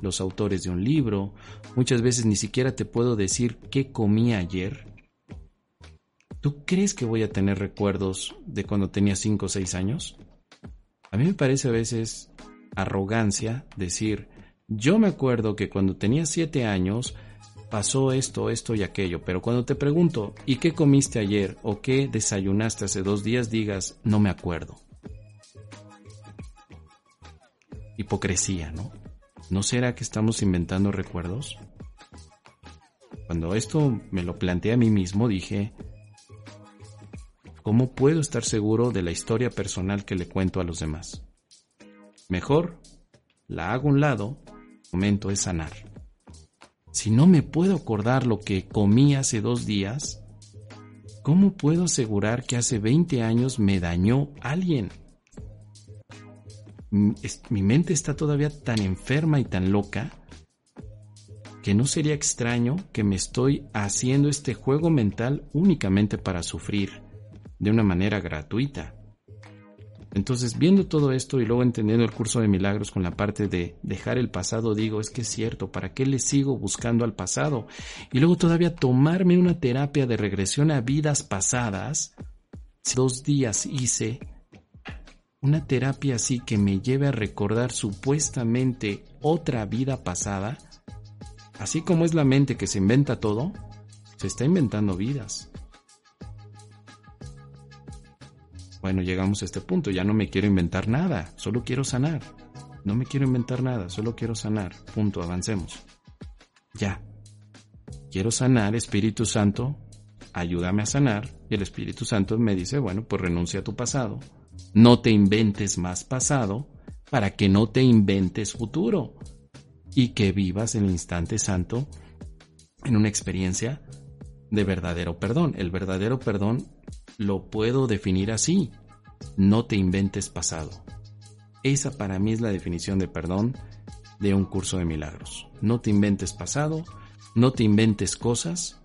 los autores de un libro, muchas veces ni siquiera te puedo decir qué comí ayer. ¿Tú crees que voy a tener recuerdos de cuando tenía 5 o 6 años? A mí me parece a veces arrogancia decir, yo me acuerdo que cuando tenía 7 años pasó esto, esto y aquello, pero cuando te pregunto, ¿y qué comiste ayer o qué desayunaste hace dos días? digas, no me acuerdo. Hipocresía, ¿no? ¿No será que estamos inventando recuerdos? Cuando esto me lo planteé a mí mismo, dije, ¿cómo puedo estar seguro de la historia personal que le cuento a los demás? Mejor, la hago a un lado, momento es sanar. Si no me puedo acordar lo que comí hace dos días, ¿cómo puedo asegurar que hace 20 años me dañó alguien? Mi mente está todavía tan enferma y tan loca que no sería extraño que me estoy haciendo este juego mental únicamente para sufrir de una manera gratuita. Entonces, viendo todo esto y luego entendiendo el curso de milagros con la parte de dejar el pasado, digo, es que es cierto, ¿para qué le sigo buscando al pasado? Y luego todavía tomarme una terapia de regresión a vidas pasadas. Dos días hice una terapia así que me lleve a recordar supuestamente otra vida pasada. Así como es la mente que se inventa todo, se está inventando vidas. Bueno, llegamos a este punto, ya no me quiero inventar nada, solo quiero sanar. No me quiero inventar nada, solo quiero sanar. Punto, avancemos. Ya. Quiero sanar, Espíritu Santo, ayúdame a sanar. Y el Espíritu Santo me dice, bueno, pues renuncia a tu pasado. No te inventes más pasado para que no te inventes futuro. Y que vivas el instante santo en una experiencia de verdadero perdón. El verdadero perdón lo puedo definir así. No te inventes pasado. Esa para mí es la definición de perdón de un curso de milagros. No te inventes pasado, no te inventes cosas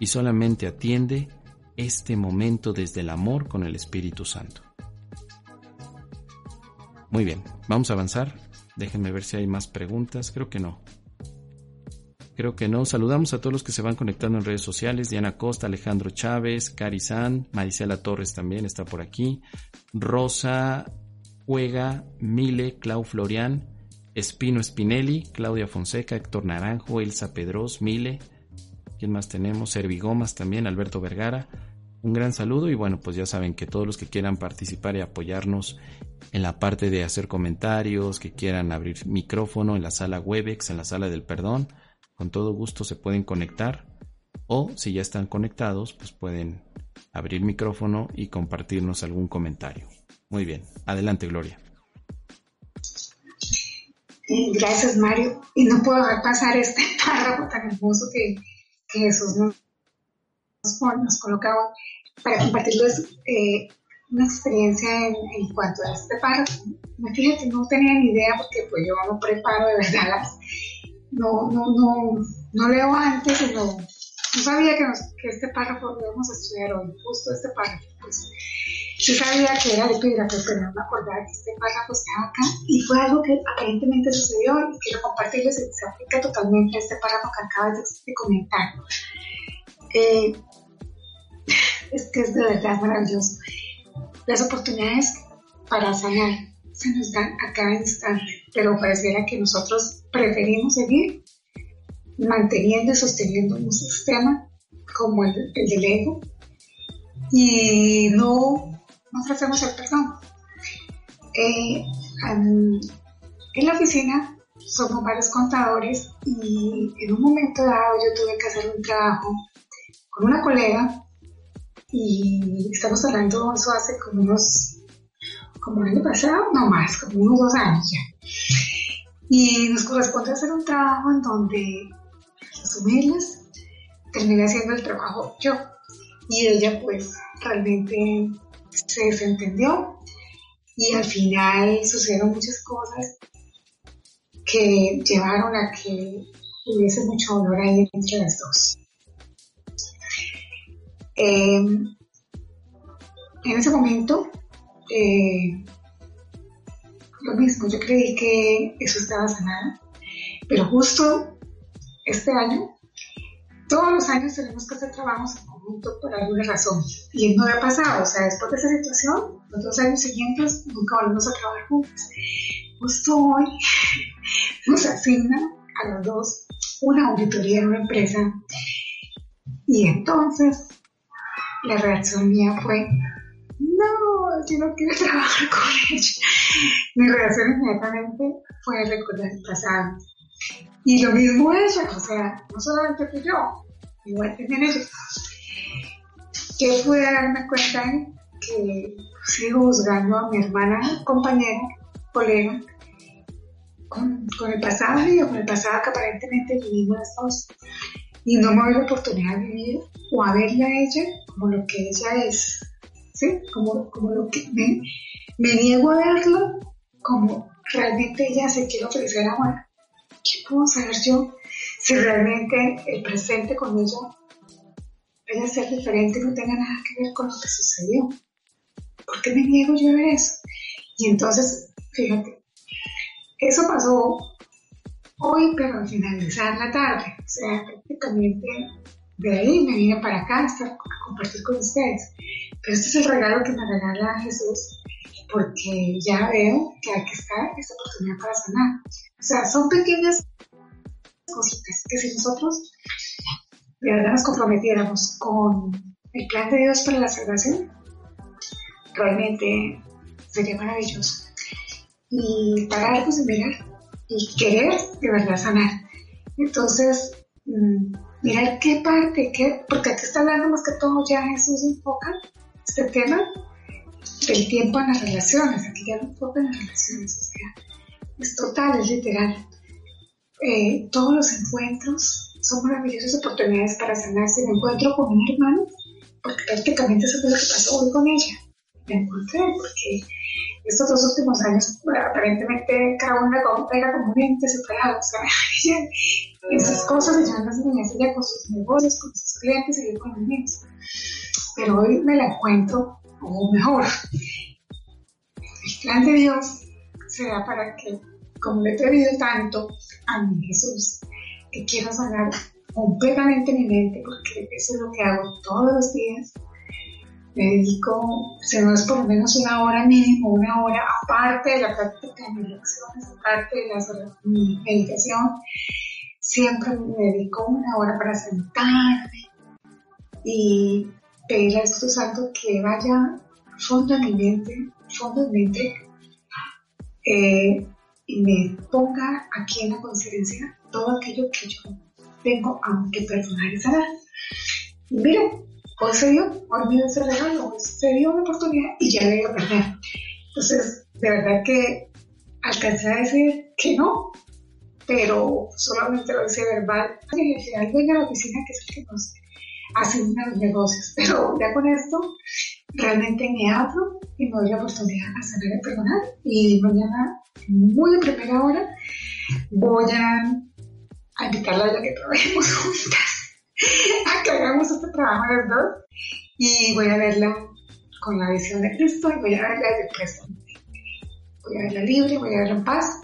y solamente atiende este momento desde el amor con el Espíritu Santo. Muy bien, vamos a avanzar. Déjenme ver si hay más preguntas. Creo que no. Creo que no. Saludamos a todos los que se van conectando en redes sociales. Diana Costa, Alejandro Chávez, Cari San, Marisela Torres también está por aquí. Rosa Juega, Mile, Clau Florian, Espino Spinelli, Claudia Fonseca, Héctor Naranjo, Elsa Pedros, Mile. ¿Quién más tenemos? Servigomas también, Alberto Vergara. Un gran saludo y bueno, pues ya saben que todos los que quieran participar y apoyarnos en la parte de hacer comentarios, que quieran abrir micrófono en la sala Webex, en la sala del perdón, con todo gusto se pueden conectar o si ya están conectados, pues pueden abrir micrófono y compartirnos algún comentario. Muy bien, adelante Gloria. Gracias Mario. Y no puedo dejar pasar este párrafo tan hermoso que, Jesús nos, nos para compartirles eh, una experiencia en, cuanto a este párrafo. Fíjate, no tenía ni idea porque pues yo no preparo de verdad las, no, no, no, no leo antes, sino yo sabía que, que este párrafo lo íbamos estudiar hoy, justo este párrafo. Pues, yo sabía que era de piedra, pero no me acordaba que este párrafo estaba acá y fue algo que aparentemente sucedió y quiero compartirles, se aplica totalmente a este párrafo que acabas de, comentar. Eh, es que es de verdad maravilloso. Las oportunidades para sanar se nos dan a cada instante, pero pareciera que nosotros preferimos seguir manteniendo y sosteniendo un sistema como el, del ego y no, no ofrecemos el perdón. Eh, en la oficina somos varios contadores y en un momento dado yo tuve que hacer un trabajo con una colega y estamos hablando eso hace como unos, como el año pasado, no más, como unos dos años ya. Y nos corresponde hacer un trabajo en donde asumirlas, terminé haciendo el trabajo yo. Y ella pues realmente se desentendió y al final sucedieron muchas cosas que llevaron a que hubiese mucho dolor ahí entre las dos. Em, en ese momento, eh, lo mismo, yo creí que eso estaba sanado, pero justo este año, todos los años tenemos que hacer trabajos en conjunto por alguna razón. Y no había pasado, o sea, después de esa situación, los dos años siguientes nunca volvimos a trabajar juntos. Justo hoy nos asignan a los dos una auditoría en una empresa. Y entonces la reacción mía fue, no, yo no quiero trabajar con ella. Mi reacción inmediatamente fue recordar el pasado y lo mismo ella, o sea, no solamente fui yo, igual también ella. Que pude darme cuenta que sigo juzgando a mi hermana, compañera, colega, con, el pasado mío, con el pasado que aparentemente vivimos las dos. Y no me doy la oportunidad de vivir o a verla a ella como lo que ella es. ¿Sí? Como, como lo que me, niego a verlo como realmente ella se quiere ofrecer amor ¿qué puedo saber yo si realmente el presente con ella puede ser diferente y no tenga nada que ver con lo que sucedió? ¿Por qué me niego yo a ver eso? Y entonces, fíjate, eso pasó hoy, pero al finalizar la tarde, o sea, prácticamente de ahí me vine para acá a, estar, a compartir con ustedes. Pero este es el regalo que me regala Jesús, porque ya veo que hay que estar esta oportunidad para sanar. O sea, son pequeñas cositas que si nosotros de verdad nos comprometiéramos con el plan de Dios para la salvación, realmente sería maravilloso. Y pararnos y mirar y querer de verdad sanar. Entonces, mm, mirar qué parte, qué, porque aquí está hablando más que todo ya Jesús enfoca este tema del tiempo en las relaciones, aquí ya no enfoca en las relaciones, o sea, es total, es literal. Eh, todos los encuentros son maravillosas oportunidades para sanarse. Me encuentro con un hermano, porque prácticamente eso fue lo que pasó hoy con ella. Me encontré porque estos dos últimos años, aparentemente cada una era como un ente separado. O sea, esas cosas niñas, ella con sus negocios, con sus clientes y yo con los míos. Pero hoy me la encuentro, o mejor, el plan de Dios sea para que, como le he pedido tanto a mi Jesús, que quiero sanar completamente mi mente, porque eso es lo que hago todos los días. Me dedico, si no es por lo menos una hora mínimo, una hora aparte de la práctica de mis lecciones, aparte de la meditación, siempre me dedico una hora para sentarme y pedirle a Espíritu Santo que vaya fondo en eh, y me ponga aquí en la conciencia todo aquello que yo tengo que perdonar y sanar. Miren, hoy se dio, hoy me dio ese regalo, hoy se dio una oportunidad y ya le a perder. Entonces, de verdad que alcancé a decir que no, pero solamente lo hice verbal. Y al final venga a la oficina que es el que nos hace los negocios, pero ya con esto realmente me abro y me doy la oportunidad a saber y perdonar. Y mañana, muy de primera hora, voy a, a invitarla a que probemos juntas, a que hagamos este trabajo los dos y voy a verla con la visión de Cristo y voy a verla desde el presente. Voy a verla libre, voy a verla en paz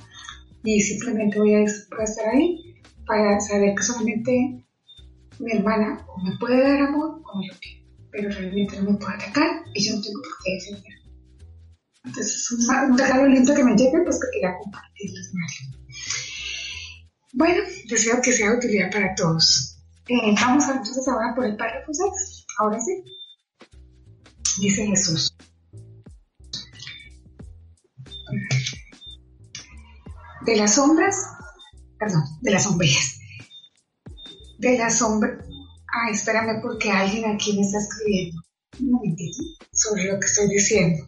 y simplemente voy a, estar ahí para saber que solamente mi hermana o me puede dar amor o me lo pide, pero realmente no me puede atacar y yo no tengo por qué defender. Entonces es un, regalo lindo que me llegue, pues que quería compartirles, Mario. Bueno, deseo que sea de utilidad para todos. Eh, vamos a, entonces ahora por el párrafo 6. Ahora sí. Dice Jesús. De las sombras, perdón, de las sombrillas. De las sombras. Ay, espérame porque alguien aquí me está escribiendo. Un momentito sobre lo que estoy diciendo.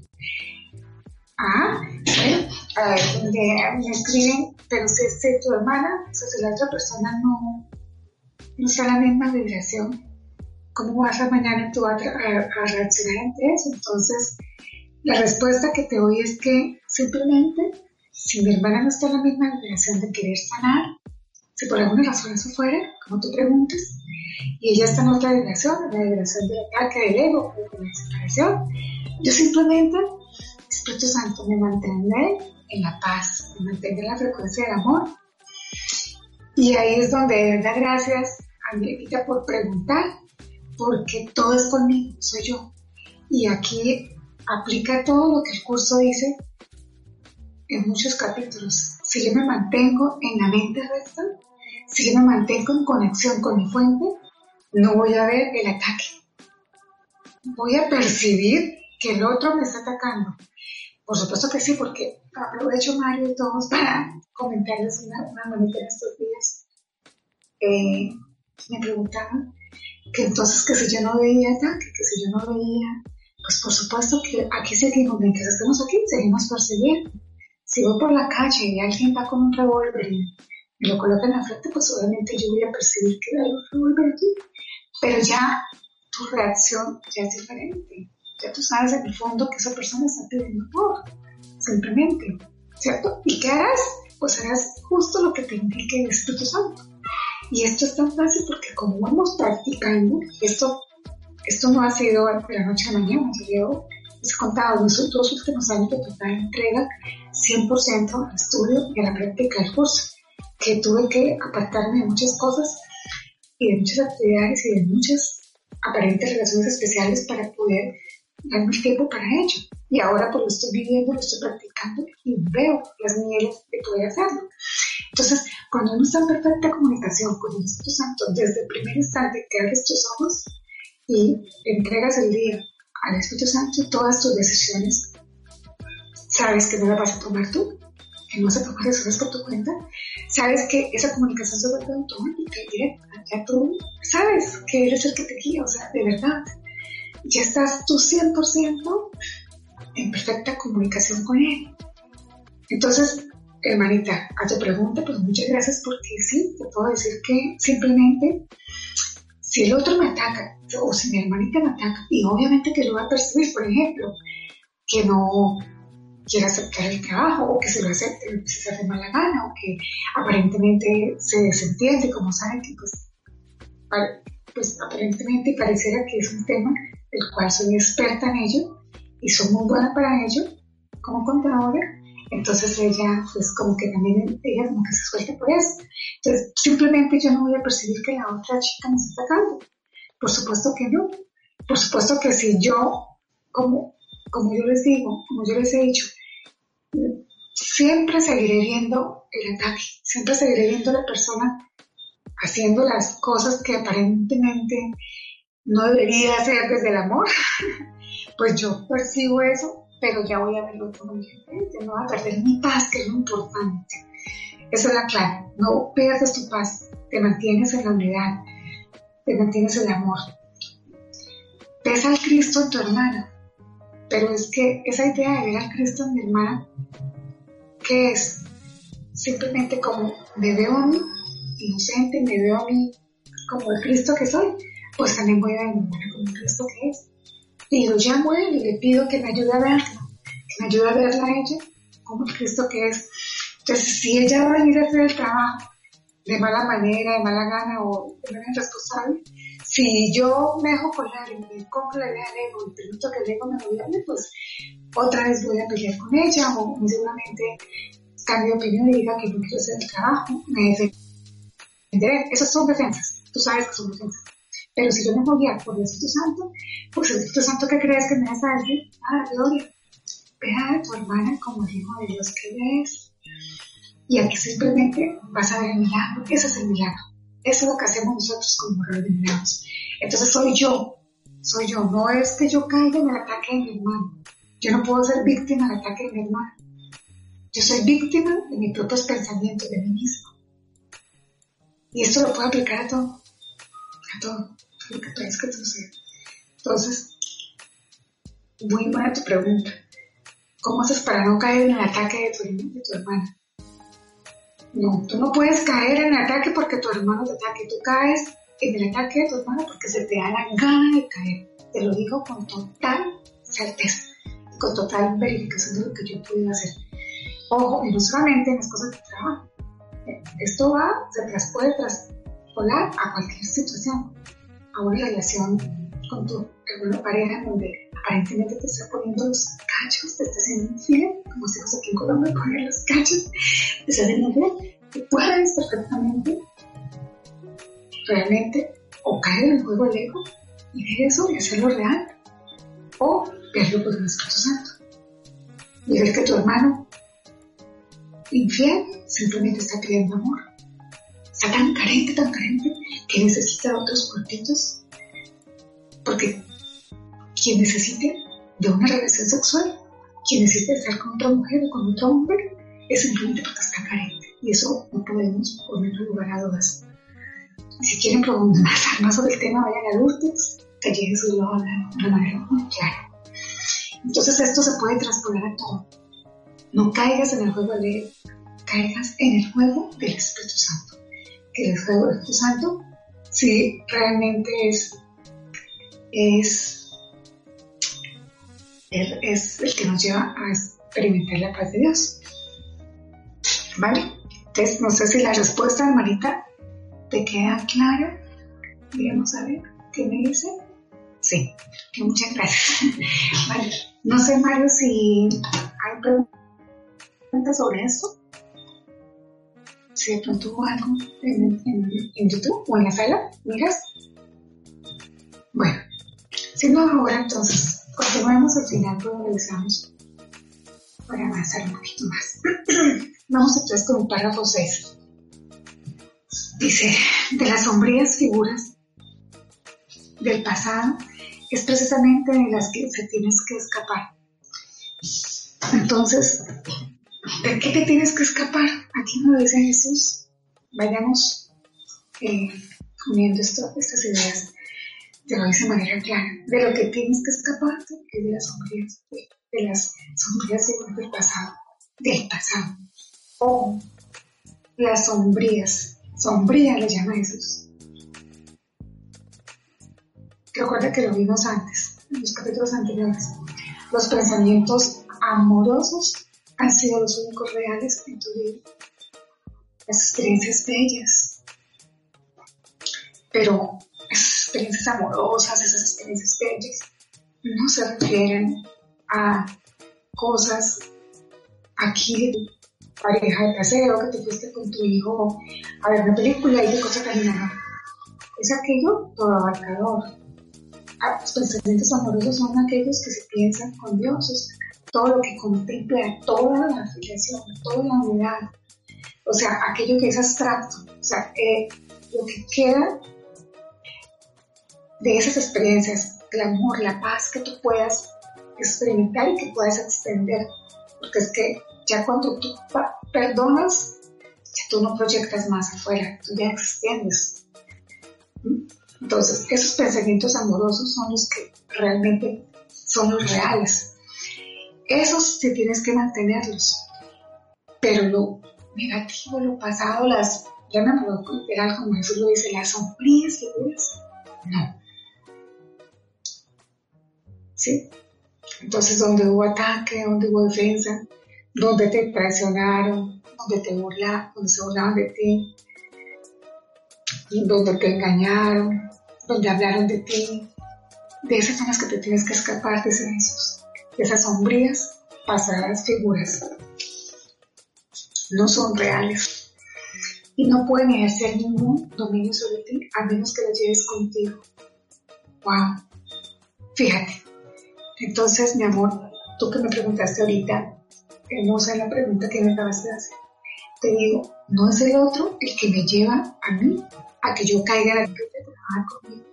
Ah, bueno, a ver, me escriben, pero si es tu hermana, o si la otra persona no, no está la misma vibración, ¿cómo vas a mañana tú a, a, reaccionar ante eso? Entonces, la respuesta que te doy es que simplemente, si mi hermana no está en la misma vibración de querer sanar, por alguna razón eso fuera, como tú preguntas, y ella está en otra vibración, en la vibración del ataque, del ego, de la separación, yo simplemente Espíritu Santo me mantenga en la paz, me mantenga en la frecuencia del amor. Y ahí es donde da gracias a vida por preguntar, porque todo es conmigo, soy yo. Y aquí aplica todo lo que el curso dice en muchos capítulos. Si yo me mantengo en la mente recta, si yo me mantengo en conexión con mi fuente, no voy a ver el ataque. Voy a percibir que el otro me está atacando. Por supuesto que sí, porque aprovecho Mario y todos para comentarles una, una en estos días. Eh, me preguntaban que entonces que si yo no veía ataque, que si yo no veía, pues por supuesto que aquí seguimos, mientras estemos aquí, seguimos percibiendo. Si voy por la calle y alguien va con un revólver lo coloca en la frente, pues obviamente yo voy a percibir que hay un revólver aquí. Pero ya tu reacción ya es diferente ya tú sabes en el fondo que esa persona está pidiendo por, simplemente, ¿cierto? ¿Y qué harás? Pues harás justo lo que te indique el Espíritu Santo. Y esto es tan fácil porque como vamos practicando, esto, esto no ha sido de la noche a la mañana, yo les he contado los dos últimos años de total entrega 100% al estudio y a la práctica del curso, que tuve que apartarme de muchas cosas y de muchas actividades y de muchas aparentes relaciones especiales para poder darme el tiempo para ello. Y ahora pues lo estoy viviendo, lo estoy practicando y veo las mieles de poder hacerlo. Entonces, cuando uno está en perfecta comunicación con el Espíritu Santo, desde el primer instante que abres tus ojos y entregas el día al Espíritu Santo, todas tus decisiones, sabes que no las vas a tomar tú, que no vas a tomar decisiones por tu cuenta, sabes que esa comunicación se vuelve automática y directa, ya tú sabes que eres el que te guía, o sea, de verdad ya estás tú 100% en perfecta comunicación con él. Entonces, hermanita, a tu pregunta, pues muchas gracias porque sí, te puedo decir que simplemente si el otro me ataca o si mi hermanita me ataca, y obviamente que lo va a percibir, por ejemplo, que no quiera aceptar el trabajo o que se lo acepte se se hace mala gana o que aparentemente se desentiende, como saben que pues, pues aparentemente pareciera que es un tema el cual soy experta en ello y soy muy buena para ello como contadora, entonces ella, pues como que también, ella como que se suelta por eso. Entonces, simplemente yo no voy a percibir que la otra chica me está atacando. Por supuesto que no. Por supuesto que si yo, como, como yo les digo, como yo les he dicho, siempre seguiré viendo el ataque, siempre seguiré viendo a la persona haciendo las cosas que aparentemente no debería ser desde el amor, pues yo percibo eso, pero ya voy a verlo como diferente, no voy a perder mi paz, que es lo importante. Esa es la clave, no pierdes tu paz, te mantienes en la unidad, te mantienes en el amor. Ves al Cristo en tu hermana, pero es que esa idea de ver al Cristo en mi hermana, ¿qué es? Simplemente como me veo a mí, inocente, me veo a mí como el Cristo que soy, pues también voy a ver como Cristo que es. Y lo llamo a él y le pido que me ayude a verla, que me ayude a verla a ella como el Cristo que es. Entonces, si ella va a venir a hacer el trabajo de mala manera, de mala gana o de manera irresponsable, Si yo me dejo colar y me compro la idea del ego y permito que el ego me gobierne, pues otra vez voy a pelear con ella o seguramente cambio de opinión y diga que no quiero hacer el trabajo, me defenderé. Esas son defensas, tú sabes que son defensas. Pero si yo me voy a por el Espíritu Santo, pues el Espíritu Santo que crees que me hace a decir, ah, gloria, vea a tu hermana como el Hijo de Dios que ella es. Y aquí simplemente vas a ver el milagro, ese es el milagro. Eso es lo que hacemos nosotros como milagros. Entonces soy yo, soy yo, no es que yo caiga en el ataque de mi hermano. Yo no puedo ser víctima del ataque de mi hermano. Yo soy víctima de mis propios pensamientos, de mí mismo. Y esto lo puedo aplicar a todo, a todo, lo que que suceda. Entonces, muy buena tu pregunta. ¿Cómo haces para no caer en el ataque de tu, de tu hermana? No, tú no puedes caer en el ataque porque tu hermano te ataque. Tú caes en el ataque de tu hermano porque se te da la gana de caer. Te lo digo con total certeza, con total verificación de lo que yo puedo hacer. Ojo, y no solamente en las cosas de trabajo. Esto va, se tras, puede traspolar a cualquier situación, a una relación con tu hermano pareja donde aparentemente te está poniendo los cachos, te está haciendo infiel, como decimos aquí en Colombia, poner los cachos, te está haciendo infiel, tú puedes perfectamente, realmente, o caer en el juego del ego y ver eso y hacerlo real, o verlo por el Espíritu Santo. Y ver que tu hermano infiel simplemente está pidiendo amor. Está tan carente, tan carente, que necesita otros cuartitos. Porque quien necesite de una relación sexual, quien necesite estar con otra mujer o con otro hombre, es simplemente porque está carente. Y eso no podemos ponerlo en lugar a dudas. Si quieren preguntar más sobre el tema, vayan a Lourdes, que allí Jesús lo de manera muy clara. Entonces esto se puede transponer a todo. No caigas en el juego de caigas en el juego del Espíritu Santo. Que el juego del Espíritu Santo, si realmente es, es es el que nos lleva a experimentar la paz de Dios. ¿Vale? Entonces, no sé si la respuesta, hermanita, te queda clara. Vamos a ver qué me dice. Sí, muchas gracias. vale. No sé, Mario, si hay preguntas sobre esto. Si de pronto hubo algo en, YouTube o en la sala, miras. Bueno, si no ahora, entonces Continuemos al final, pero regresamos para avanzar un poquito más. Vamos entonces con el párrafo 6. Dice, de las sombrías figuras del pasado es precisamente de las que se tienes que escapar. Entonces, ¿de qué te tienes que escapar? Aquí nos dice Jesús. Vayamos eh, uniendo estas ideas te lo dice de manera clara, de lo que tienes que escaparte es de las sombrías, de, las sombrías del pasado, del pasado. O las sombrías, sombría le llama Jesús. Recuerda que lo vimos antes, en los capítulos anteriores. Los pensamientos amorosos han sido los únicos reales en tu vida. Las experiencias bellas. Pero experiencias amorosas, esas experiencias bellas, no se refieren a cosas aquí de pareja de paseo, que te fuiste con tu hijo a ver una película y de cosas nada. Es aquello todo abarcador. Ah, los pensamientos amorosos son aquellos que se piensan con Dios, todo lo que contempla toda la afiliación, toda la unidad. O sea, aquello que es abstracto. O sea, eh, lo que queda de esas experiencias, el amor, la paz que tú puedas experimentar y que puedas extender. Porque es que ya cuando tú perdonas, ya tú no proyectas más afuera, tú ya extiendes. Entonces, esos pensamientos amorosos son los que realmente son los reales. Esos sí tienes que mantenerlos. Pero lo negativo, lo pasado, las, ya me puedo literal como Jesús lo dice, las sombrías figuras, no. Entonces, donde hubo ataque, donde hubo defensa, donde te traicionaron, donde te burlaron, donde se burlaban de ti, donde te engañaron, donde hablaron de ti, de esas son las que te tienes que escapar, de esos, de esas sombrías, pasadas figuras. No son reales y no pueden ejercer ningún dominio sobre ti a menos que lo lleves contigo. ¡Wow! Fíjate. Entonces, mi amor, tú que me preguntaste ahorita, hermosa la pregunta que me acabas de hacer, te digo, no es el otro el que me lleva a mí a que yo caiga en la de trabajar conmigo.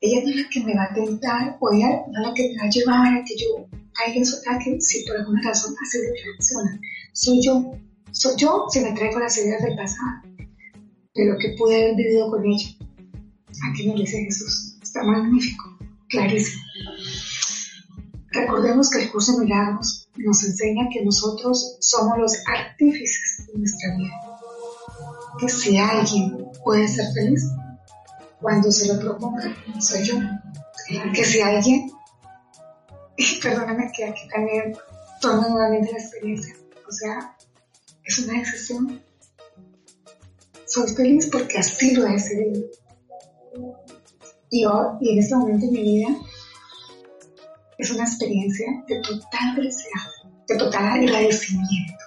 Ella no es la que me va a tentar o ella no es la que me va a llevar a que yo caiga en su ataque si por alguna razón así reacciona. Soy yo soy yo si me traigo las ideas del pasado, de lo que pude haber vivido con ella. Aquí nos dice Jesús. Está magnífico, clarísimo. Recordemos que el curso de milagros nos enseña que nosotros somos los artífices de nuestra vida. Que si alguien puede ser feliz, cuando se lo proponga, soy yo. Que si alguien, y perdóname que aquí también tomo nuevamente la experiencia, o sea, es una decisión. Soy feliz porque así lo he decidido. Y, y en este momento de mi vida es una experiencia de total felicidad, de total agradecimiento.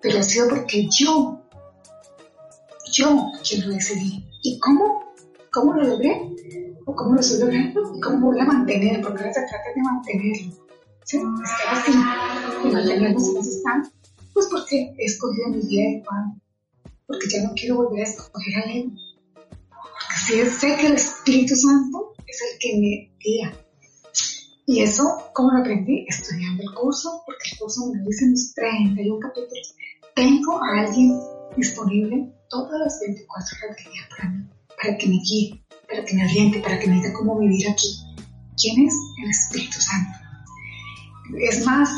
Pero ha sido porque yo, yo quien lo decidí. ¿Y cómo? ¿Cómo lo logré? ¿O cómo lo estoy logrando? ¿Y cómo voy a mantener? Porque ahora se trata de mantenerlo. ¿Sí? Estar así y mantenernos en ese estado pues porque he escogido mi vida de Juan, porque ya no quiero volver a escoger a él. Porque sí sé que el Espíritu Santo es el que me guía. Y eso, ¿cómo lo aprendí? Estudiando el curso, porque el curso me dice en los 31 capítulos. Tengo a alguien disponible todas las 24 horas del día para mí, para que me guíe, para que me oriente, para que me diga cómo vivir aquí. ¿Quién es? El Espíritu Santo. Es más,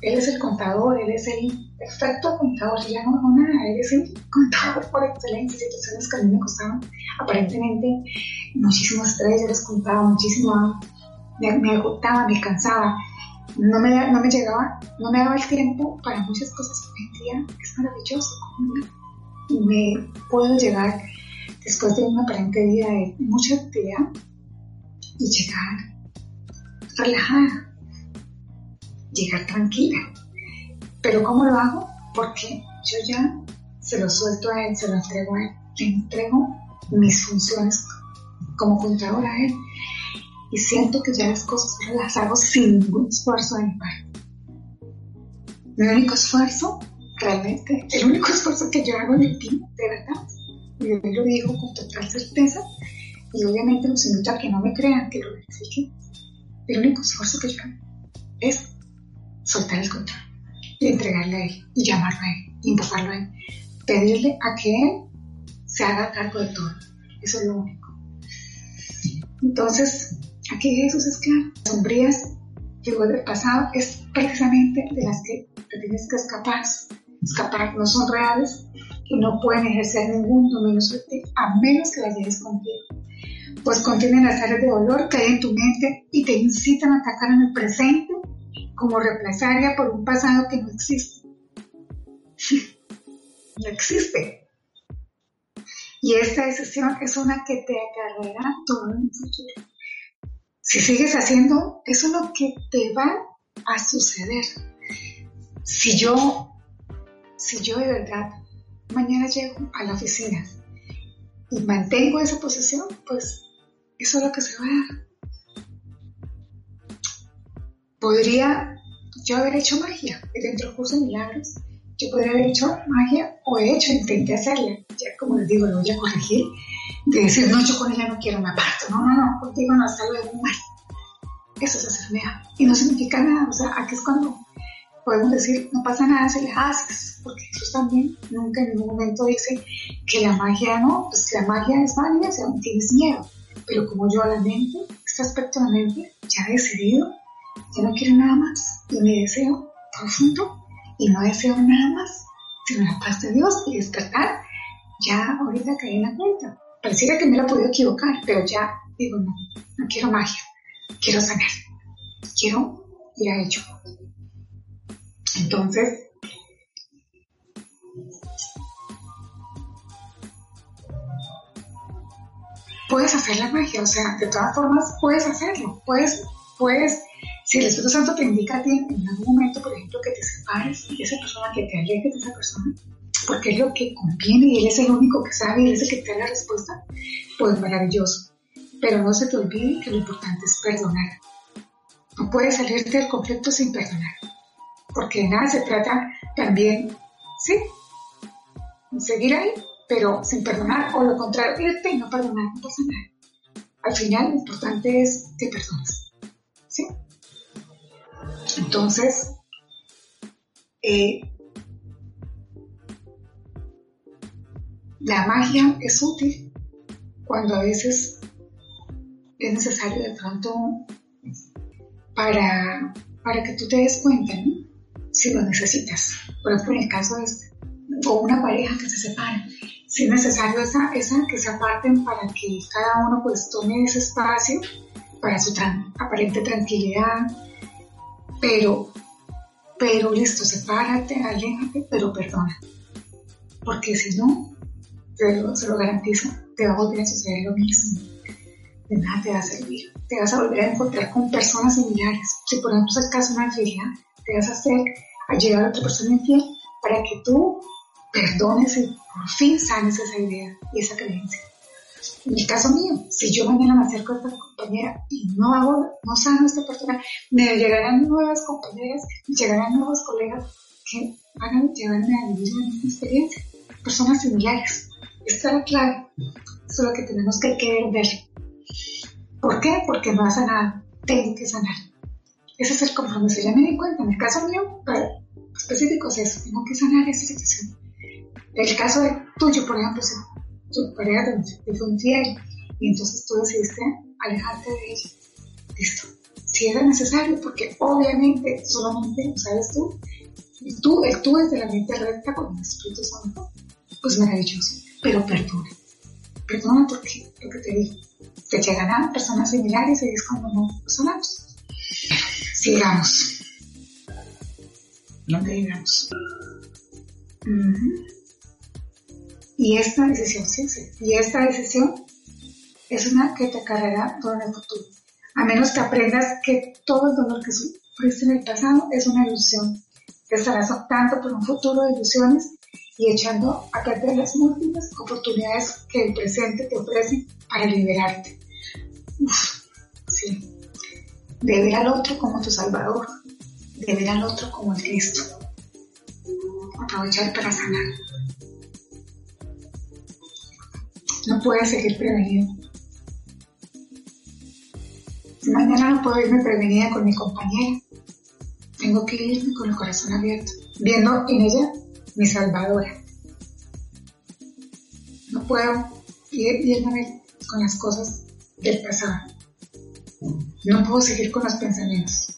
él es el contador, él es el perfecto contador, ya no hago nada, él es el contador por excelencia, situaciones que a mí me costaban aparentemente muchísimo estrés, yo les contaba muchísimo, me, me agotaba, me cansaba, no me, no me llegaba, no me daba el tiempo para muchas cosas que hoy es maravilloso, y me puedo llegar después de una aparente vida de mucha actividad y llegar relajada llegar tranquila. Pero ¿cómo lo hago? Porque yo ya se lo suelto a él, se lo entrego a él, le entrego mis funciones como contadora a él y siento que ya las cosas las hago sin ningún esfuerzo de mi parte. Mi único esfuerzo, realmente, el único esfuerzo que yo hago en ti, de verdad, y yo lo digo con total certeza, y obviamente los invito a que no me crean, que lo verifiquen, el único esfuerzo que yo hago es soltar el control y entregarle a él y llamarlo a él y a él. Pedirle a que él se haga cargo de todo. Eso es lo único. Entonces, aquí Jesús es claro. Sombrías llegó del pasado es precisamente de las que te tienes que escapar. Escapar no son reales y no pueden ejercer ningún dominio sobre ti a menos que las lleves contigo. Pues contienen las áreas de dolor que hay en tu mente y te incitan a atacar en el presente como reemplazaria por un pasado que no existe. no existe. Y esta decisión es una que te acarreará todo el futuro. Si sigues haciendo, eso es lo que te va a suceder. Si yo, si yo de verdad mañana llego a la oficina y mantengo esa posición, pues eso es lo que se va a dar podría yo haber hecho magia dentro del curso de milagros. Yo podría haber hecho magia o he hecho, intenté hacerla. Ya como les digo, lo voy a corregir. De decir, no, yo con ella no quiero, me aparto. No, no, no, contigo no, hasta luego, mal. Eso es hacer magia. Y no significa nada. O sea, aquí es cuando podemos decir, no pasa nada si la haces. Porque Jesús también nunca en ningún momento dice que la magia no, pues la magia es válida si aún tienes miedo. Pero como yo a la mente, este aspecto de la mente, ya he decidido ya no quiero nada más y mi deseo profundo y no deseo nada más sino la paz de Dios y despertar. Ya ahorita caí en la cuenta. Pareciera que me la podido equivocar, pero ya digo no, no quiero magia, quiero sanar, quiero ir a ello. Entonces, puedes hacer la magia, o sea, de todas formas puedes hacerlo, puedes, puedes, si el Espíritu Santo te indica a ti en algún momento, por ejemplo, que te separes y esa persona, que te alejes de esa persona, porque es lo que conviene y Él es el único que sabe y Él es el que te da la respuesta, pues maravilloso. Pero no se te olvide que lo importante es perdonar. No puedes salirte del conflicto sin perdonar, porque de nada se trata también, ¿sí? Seguir ahí, pero sin perdonar, o lo contrario, irte y no perdonar, no pasa nada. Al final lo importante es que perdones, ¿sí? Entonces, eh, la magia es útil cuando a veces es necesario de pronto para, para que tú te des cuenta. Si lo necesitas. Por ejemplo, en el caso de este, o una pareja que se separa, si es necesario esa, esa que se aparten para que cada uno pues tome ese espacio para su aparente tranquilidad, pero, pero listo, sepárate, aléjate, pero perdona. Porque si no, se lo garantizo, te va a volver a suceder lo mismo. De nada te va a servir. Te vas a volver a encontrar con personas similares. Si por ejemplo es el caso una infidelidad, te vas a hacer a llegar a otra persona infiel para que tú perdones y por fin sanes esa idea y esa creencia. En el caso mío, si yo mañana me acerco a esta compañera y no hago, no sano esta persona, me llegarán nuevas compañeras, me llegarán nuevos colegas que van a llevarme a vivir la misma experiencia. Personas similares. Esta es clave. Eso es lo que tenemos que querer ver. ¿Por qué? Porque no ha sanado. Tengo que sanar. Ese es el compromiso. Ya me di cuenta. En el caso mío, específico es eso. Tengo que sanar esa situación. En el caso de tuyo, por ejemplo, si tu pareja te fue infiel y entonces tú decidiste alejarte de ella. Listo. Si era necesario, porque obviamente solamente sabes tú, tú, el tú es de la mente recta con el Espíritu Santo, pues maravilloso pero perdona. Perdona porque lo que te digo, te llegarán personas similares y es como no sanamos. Sigamos. ¿Dónde llegamos? Y esta decisión, sí. Y esta decisión es una que te acarreará todo en el futuro. A menos que aprendas que todo el dolor que sufriste en el pasado es una ilusión. Te estarás optando por un futuro de ilusiones y echando a perder las múltiples oportunidades que el presente te ofrece para liberarte. sí. De ver al otro como tu Salvador, de ver al otro como el Cristo. Aprovechar para sanar. No puedes seguir prevenido. Mañana no puedo irme prevenida con mi compañera. Tengo que irme con el corazón abierto, viendo en ella mi salvadora. No puedo irme con las cosas del pasado. No puedo seguir con los pensamientos.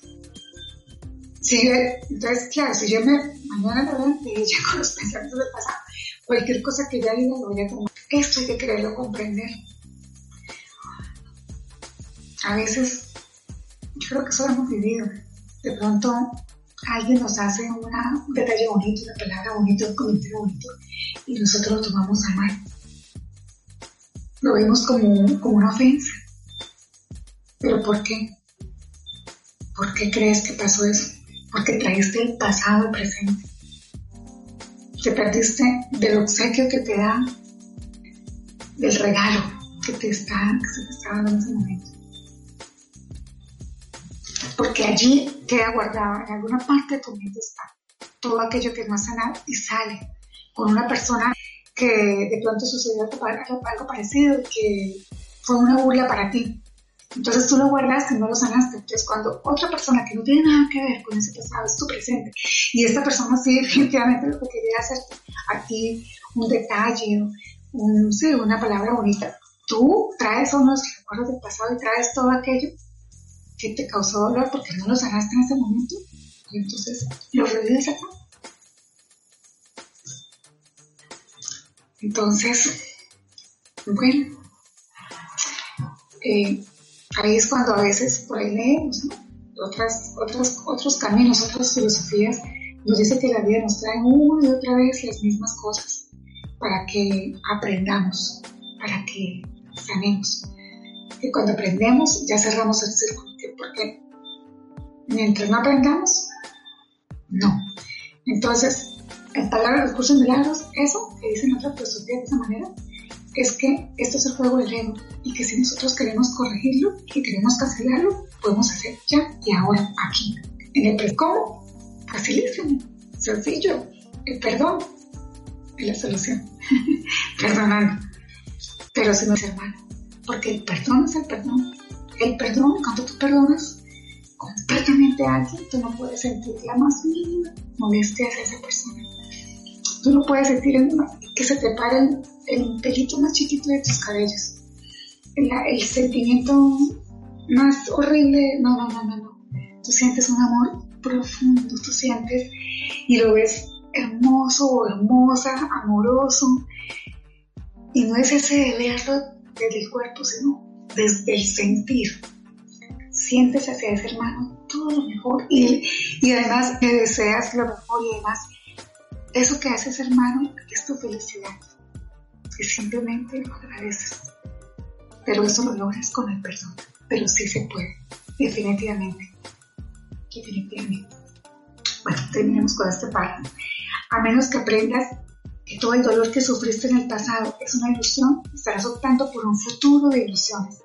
Si entonces, claro, si yo me mañana me de ella con los pensamientos del pasado, cualquier cosa que ella diga lo voy a tomar. Esto hay que quererlo comprender. A veces, yo creo que eso lo hemos vivido. De pronto alguien nos hace un detalle bonito, una palabra bonita, un comentario bonito, y nosotros lo tomamos a mal. Lo vemos como, como una ofensa. ¿Pero por qué? ¿Por qué crees que pasó eso? Porque traíste el pasado al presente. Te perdiste del obsequio que te da, del regalo que te está, que se te está dando en ese momento porque allí queda guardado, en alguna parte de tu mente está todo aquello que no ha sanado y sale con una persona que de pronto sucedió algo parecido, que fue una burla para ti. Entonces tú lo guardas y no lo sanaste. Entonces cuando otra persona que no tiene nada que ver con ese pasado es tu presente y esta persona sí definitivamente lo que quería hacer a ti un detalle, sí, una palabra bonita, tú traes unos recuerdos del pasado y traes todo aquello que te causó dolor porque no lo sanaste en ese momento. Y entonces lo revives acá. Entonces, bueno, eh, ahí es cuando a veces por ahí leemos otras, otros, otros caminos, otras filosofías. Nos dice que la vida nos trae una y otra vez las mismas cosas para que aprendamos, para que sanemos. Y cuando aprendemos, ya cerramos el círculo. Porque mientras no aprendamos, no. Entonces, en palabras de los cursos milagros, eso que dicen otras personas de esa manera, es que esto es el juego del ego y que si nosotros queremos corregirlo y queremos cancelarlo, podemos hacer ya y ahora, aquí. En el ¿Cómo? Facilísimo, sencillo. El perdón es la solución. Perdonando. Pero si no es hermano, porque el perdón es el perdón. El perdón, cuando tú perdonas completamente a alguien, tú no puedes sentir la más mínima molestia hacia esa persona. Tú no puedes sentir que se te pare el, pelito más chiquito de tus cabellos. El, el sentimiento más horrible, no, no, no, no, no. Tú sientes un amor profundo, tú sientes y lo ves hermoso o hermosa, amoroso. Y no es ese de desde el cuerpo, sino desde el sentir. Sientes hacia ese hermano todo lo mejor y, y además le deseas lo mejor y además eso que hace ese hermano es tu felicidad. Y simplemente lo agradeces. Pero eso lo logras con el perdón. Pero sí se puede, definitivamente. Definitivamente. Bueno, terminemos con este párrafo. A menos que aprendas que todo el dolor que sufriste en el pasado es una ilusión, estarás optando por un futuro de ilusiones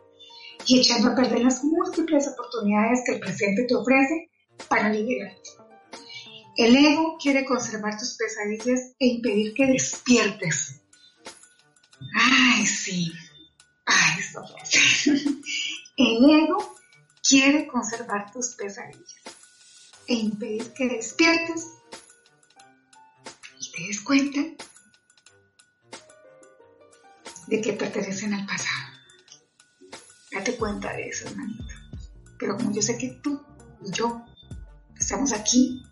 y echando a perder las múltiples oportunidades que el presente te ofrece para liberarte. El ego quiere conservar tus pesadillas e impedir que despiertes. Ay, sí. Ay, esto El ego quiere conservar tus pesadillas e impedir que despiertes te des cuenta de que pertenecen al pasado. Date cuenta de eso, hermanito. Pero como yo sé que tú y yo estamos aquí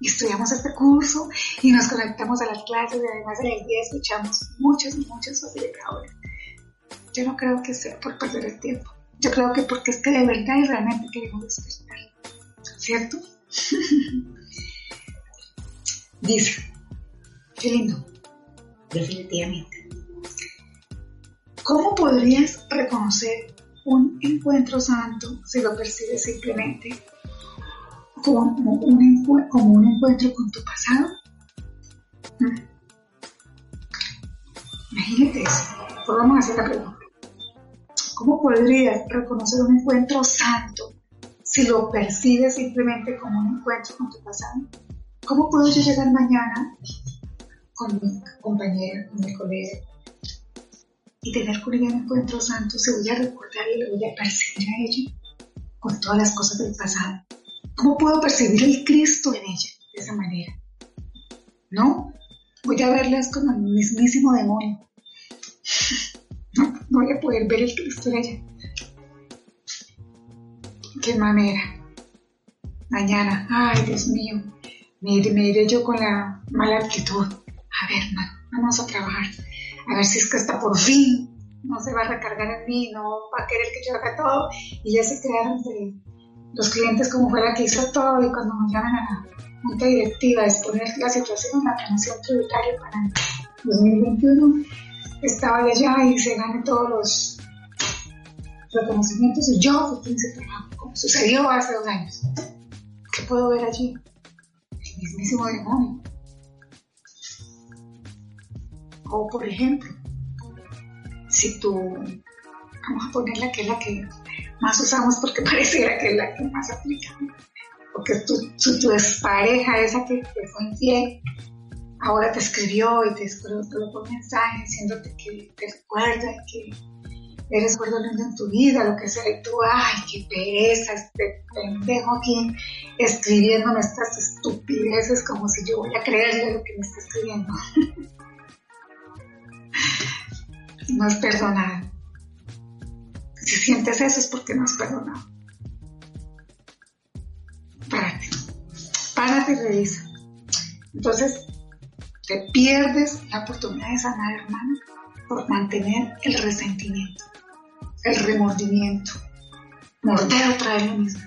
y estudiamos este curso y nos conectamos a las clases y además en el día escuchamos muchos muchos facilitadores, yo no creo que sea por perder el tiempo. Yo creo que porque es que de verdad y realmente queremos despertar. ¿Cierto? Dice, qué lindo, definitivamente. ¿Cómo podrías reconocer un encuentro santo si lo percibes simplemente como un, encuentro con tu pasado? ¿Mm? Imagínate eso. Pues vamos a hacer la pregunta. ¿Cómo podrías reconocer un encuentro santo si lo percibes simplemente como un encuentro con tu pasado? ¿Cómo puedo llegar mañana con mi compañera, con mi colega, y tener con ella un encuentro santo, se voy a recordar y le voy a percibir a ella con todas las cosas del pasado. ¿Cómo puedo percibir el Cristo en ella de esa manera? ¿No? Voy a verlas como el mismísimo demonio. No, no voy a poder ver el Cristo en ella. ¿Qué manera? Mañana, ay Dios mío, me iré yo con la mala actitud. A ver, man, vamos a trabajar a ver si es que hasta por fin no se va a recargar en mí, no va a querer que yo haga todo. Y ya se quedaron de los clientes como fuera que hizo todo y cuando nos llaman a la junta directiva a exponer la situación en la planeación tributaria para el 2021, estaba allá y se gane todos los reconocimientos y yo fui trabajo, como sucedió hace dos años. ¿Qué puedo ver allí? El mismísimo demonio o por ejemplo, si tú, vamos a ponerla que es la que más usamos porque pareciera que es la que más aplica, porque tu, tu, tu pareja, esa que te fue infiel, ahora te escribió y te escribió un mensaje diciéndote que te recuerda que eres lindo en tu vida, lo que sea, y tú, ay, qué pereza, este pendejo aquí escribiéndome estas estupideces como si yo voy a creerle lo que me está escribiendo. no has perdonado. Si sientes eso es porque no has perdonado. Párate. Párate y revisa. Entonces, te pierdes la oportunidad de sanar, hermano, por mantener el resentimiento, el remordimiento, morder otra vez lo mismo.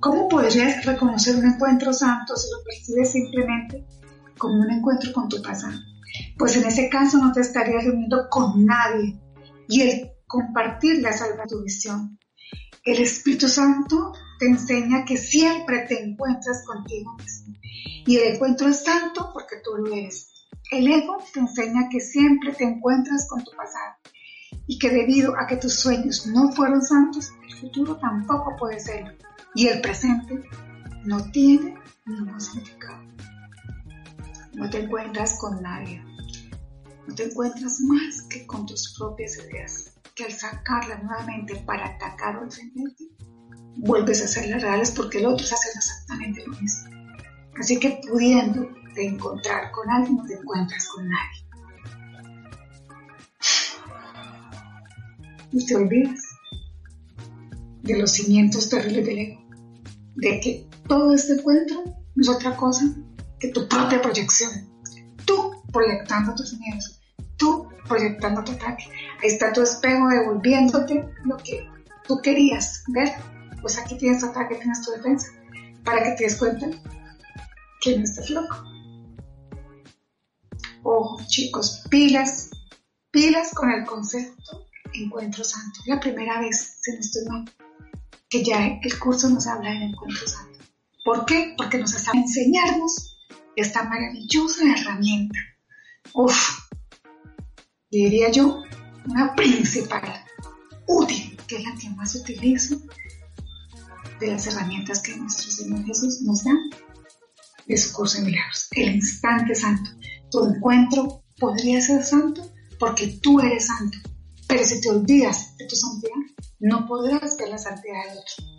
¿Cómo podrías reconocer un encuentro santo si lo percibes simplemente como un encuentro con tu pasado. pues en ese caso no te estarías reuniendo con nadie y el compartir la salva tu visión. El Espíritu Santo te enseña que siempre te encuentras contigo mismo y el encuentro es santo porque tú lo eres. El ego te enseña que siempre te encuentras con tu pasado y que debido a que tus sueños no fueron santos, el futuro tampoco puede serlo y el presente no tiene ningún significado. No te encuentras con nadie, no te encuentras más que con tus propias ideas, que al sacarlas nuevamente para atacar o defenderte, vuelves a hacerlas reales porque el otro haciendo exactamente lo mismo. Así que pudiendo te encontrar con alguien, no te encuentras con nadie. Y te olvidas de los cimientos terribles del ego, de que todo este encuentro no es otra cosa tu propia proyección. Tú proyectando tus miedos, tú proyectando tu ataque. Ahí está tu espejo devolviéndote lo que tú querías ver. Pues aquí tienes tu ataque, tienes tu defensa, para que te des cuenta que no estás loco. Ojo, chicos, pilas, pilas con el concepto Encuentro Santo. La primera vez, si no estoy mal, que ya el curso nos habla del Encuentro Santo. ¿Por qué? Porque nos está enseñarnos esta maravillosa herramienta. Uf, diría yo, una principal, útil, que es la que más utilizo de las herramientas que nuestro Señor Jesús nos da de su curso de milagros. El instante santo. Tu encuentro podría ser santo porque tú eres santo. Pero si te olvidas de tu santidad, no podrás ver la santidad del otro.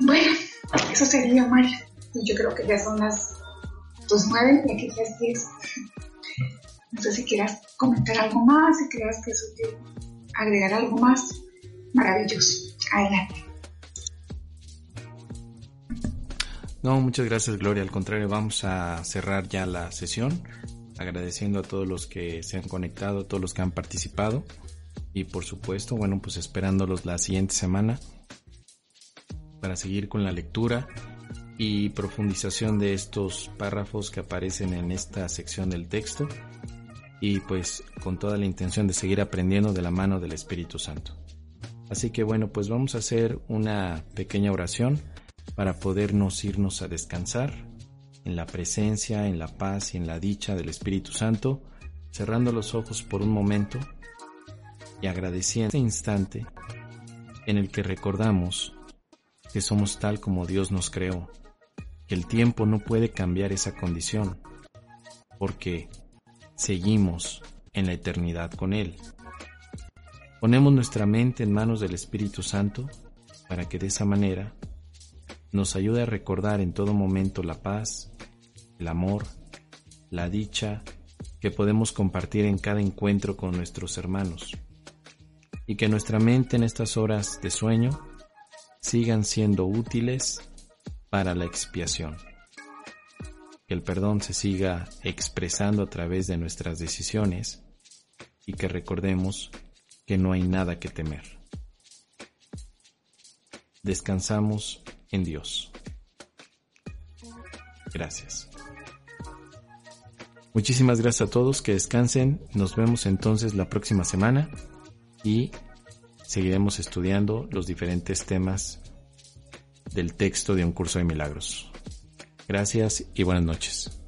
Bueno, eso sería, Mario. Yo creo que ya son las 2.9 y aquí las 10. No sé si quieras comentar algo más, si creas que eso te agregar algo más. Maravilloso. Adelante. No, muchas gracias Gloria. Al contrario, vamos a cerrar ya la sesión agradeciendo a todos los que se han conectado, a todos los que han participado y por supuesto, bueno, pues esperándolos la siguiente semana para seguir con la lectura y profundización de estos párrafos que aparecen en esta sección del texto y pues con toda la intención de seguir aprendiendo de la mano del Espíritu Santo. Así que bueno, pues vamos a hacer una pequeña oración para podernos irnos a descansar en la presencia, en la paz y en la dicha del Espíritu Santo, cerrando los ojos por un momento y agradeciendo este instante en el que recordamos que somos tal como Dios nos creó, el tiempo no puede cambiar esa condición, porque seguimos en la eternidad con Él. Ponemos nuestra mente en manos del Espíritu Santo para que de esa manera nos ayude a recordar en todo momento la paz, el amor, la dicha que podemos compartir en cada encuentro con nuestros hermanos y que nuestra mente en estas horas de sueño sigan siendo útiles para la expiación. Que el perdón se siga expresando a través de nuestras decisiones y que recordemos que no hay nada que temer. Descansamos en Dios. Gracias. Muchísimas gracias a todos, que descansen. Nos vemos entonces la próxima semana y seguiremos estudiando los diferentes temas del texto de un curso de milagros. Gracias y buenas noches.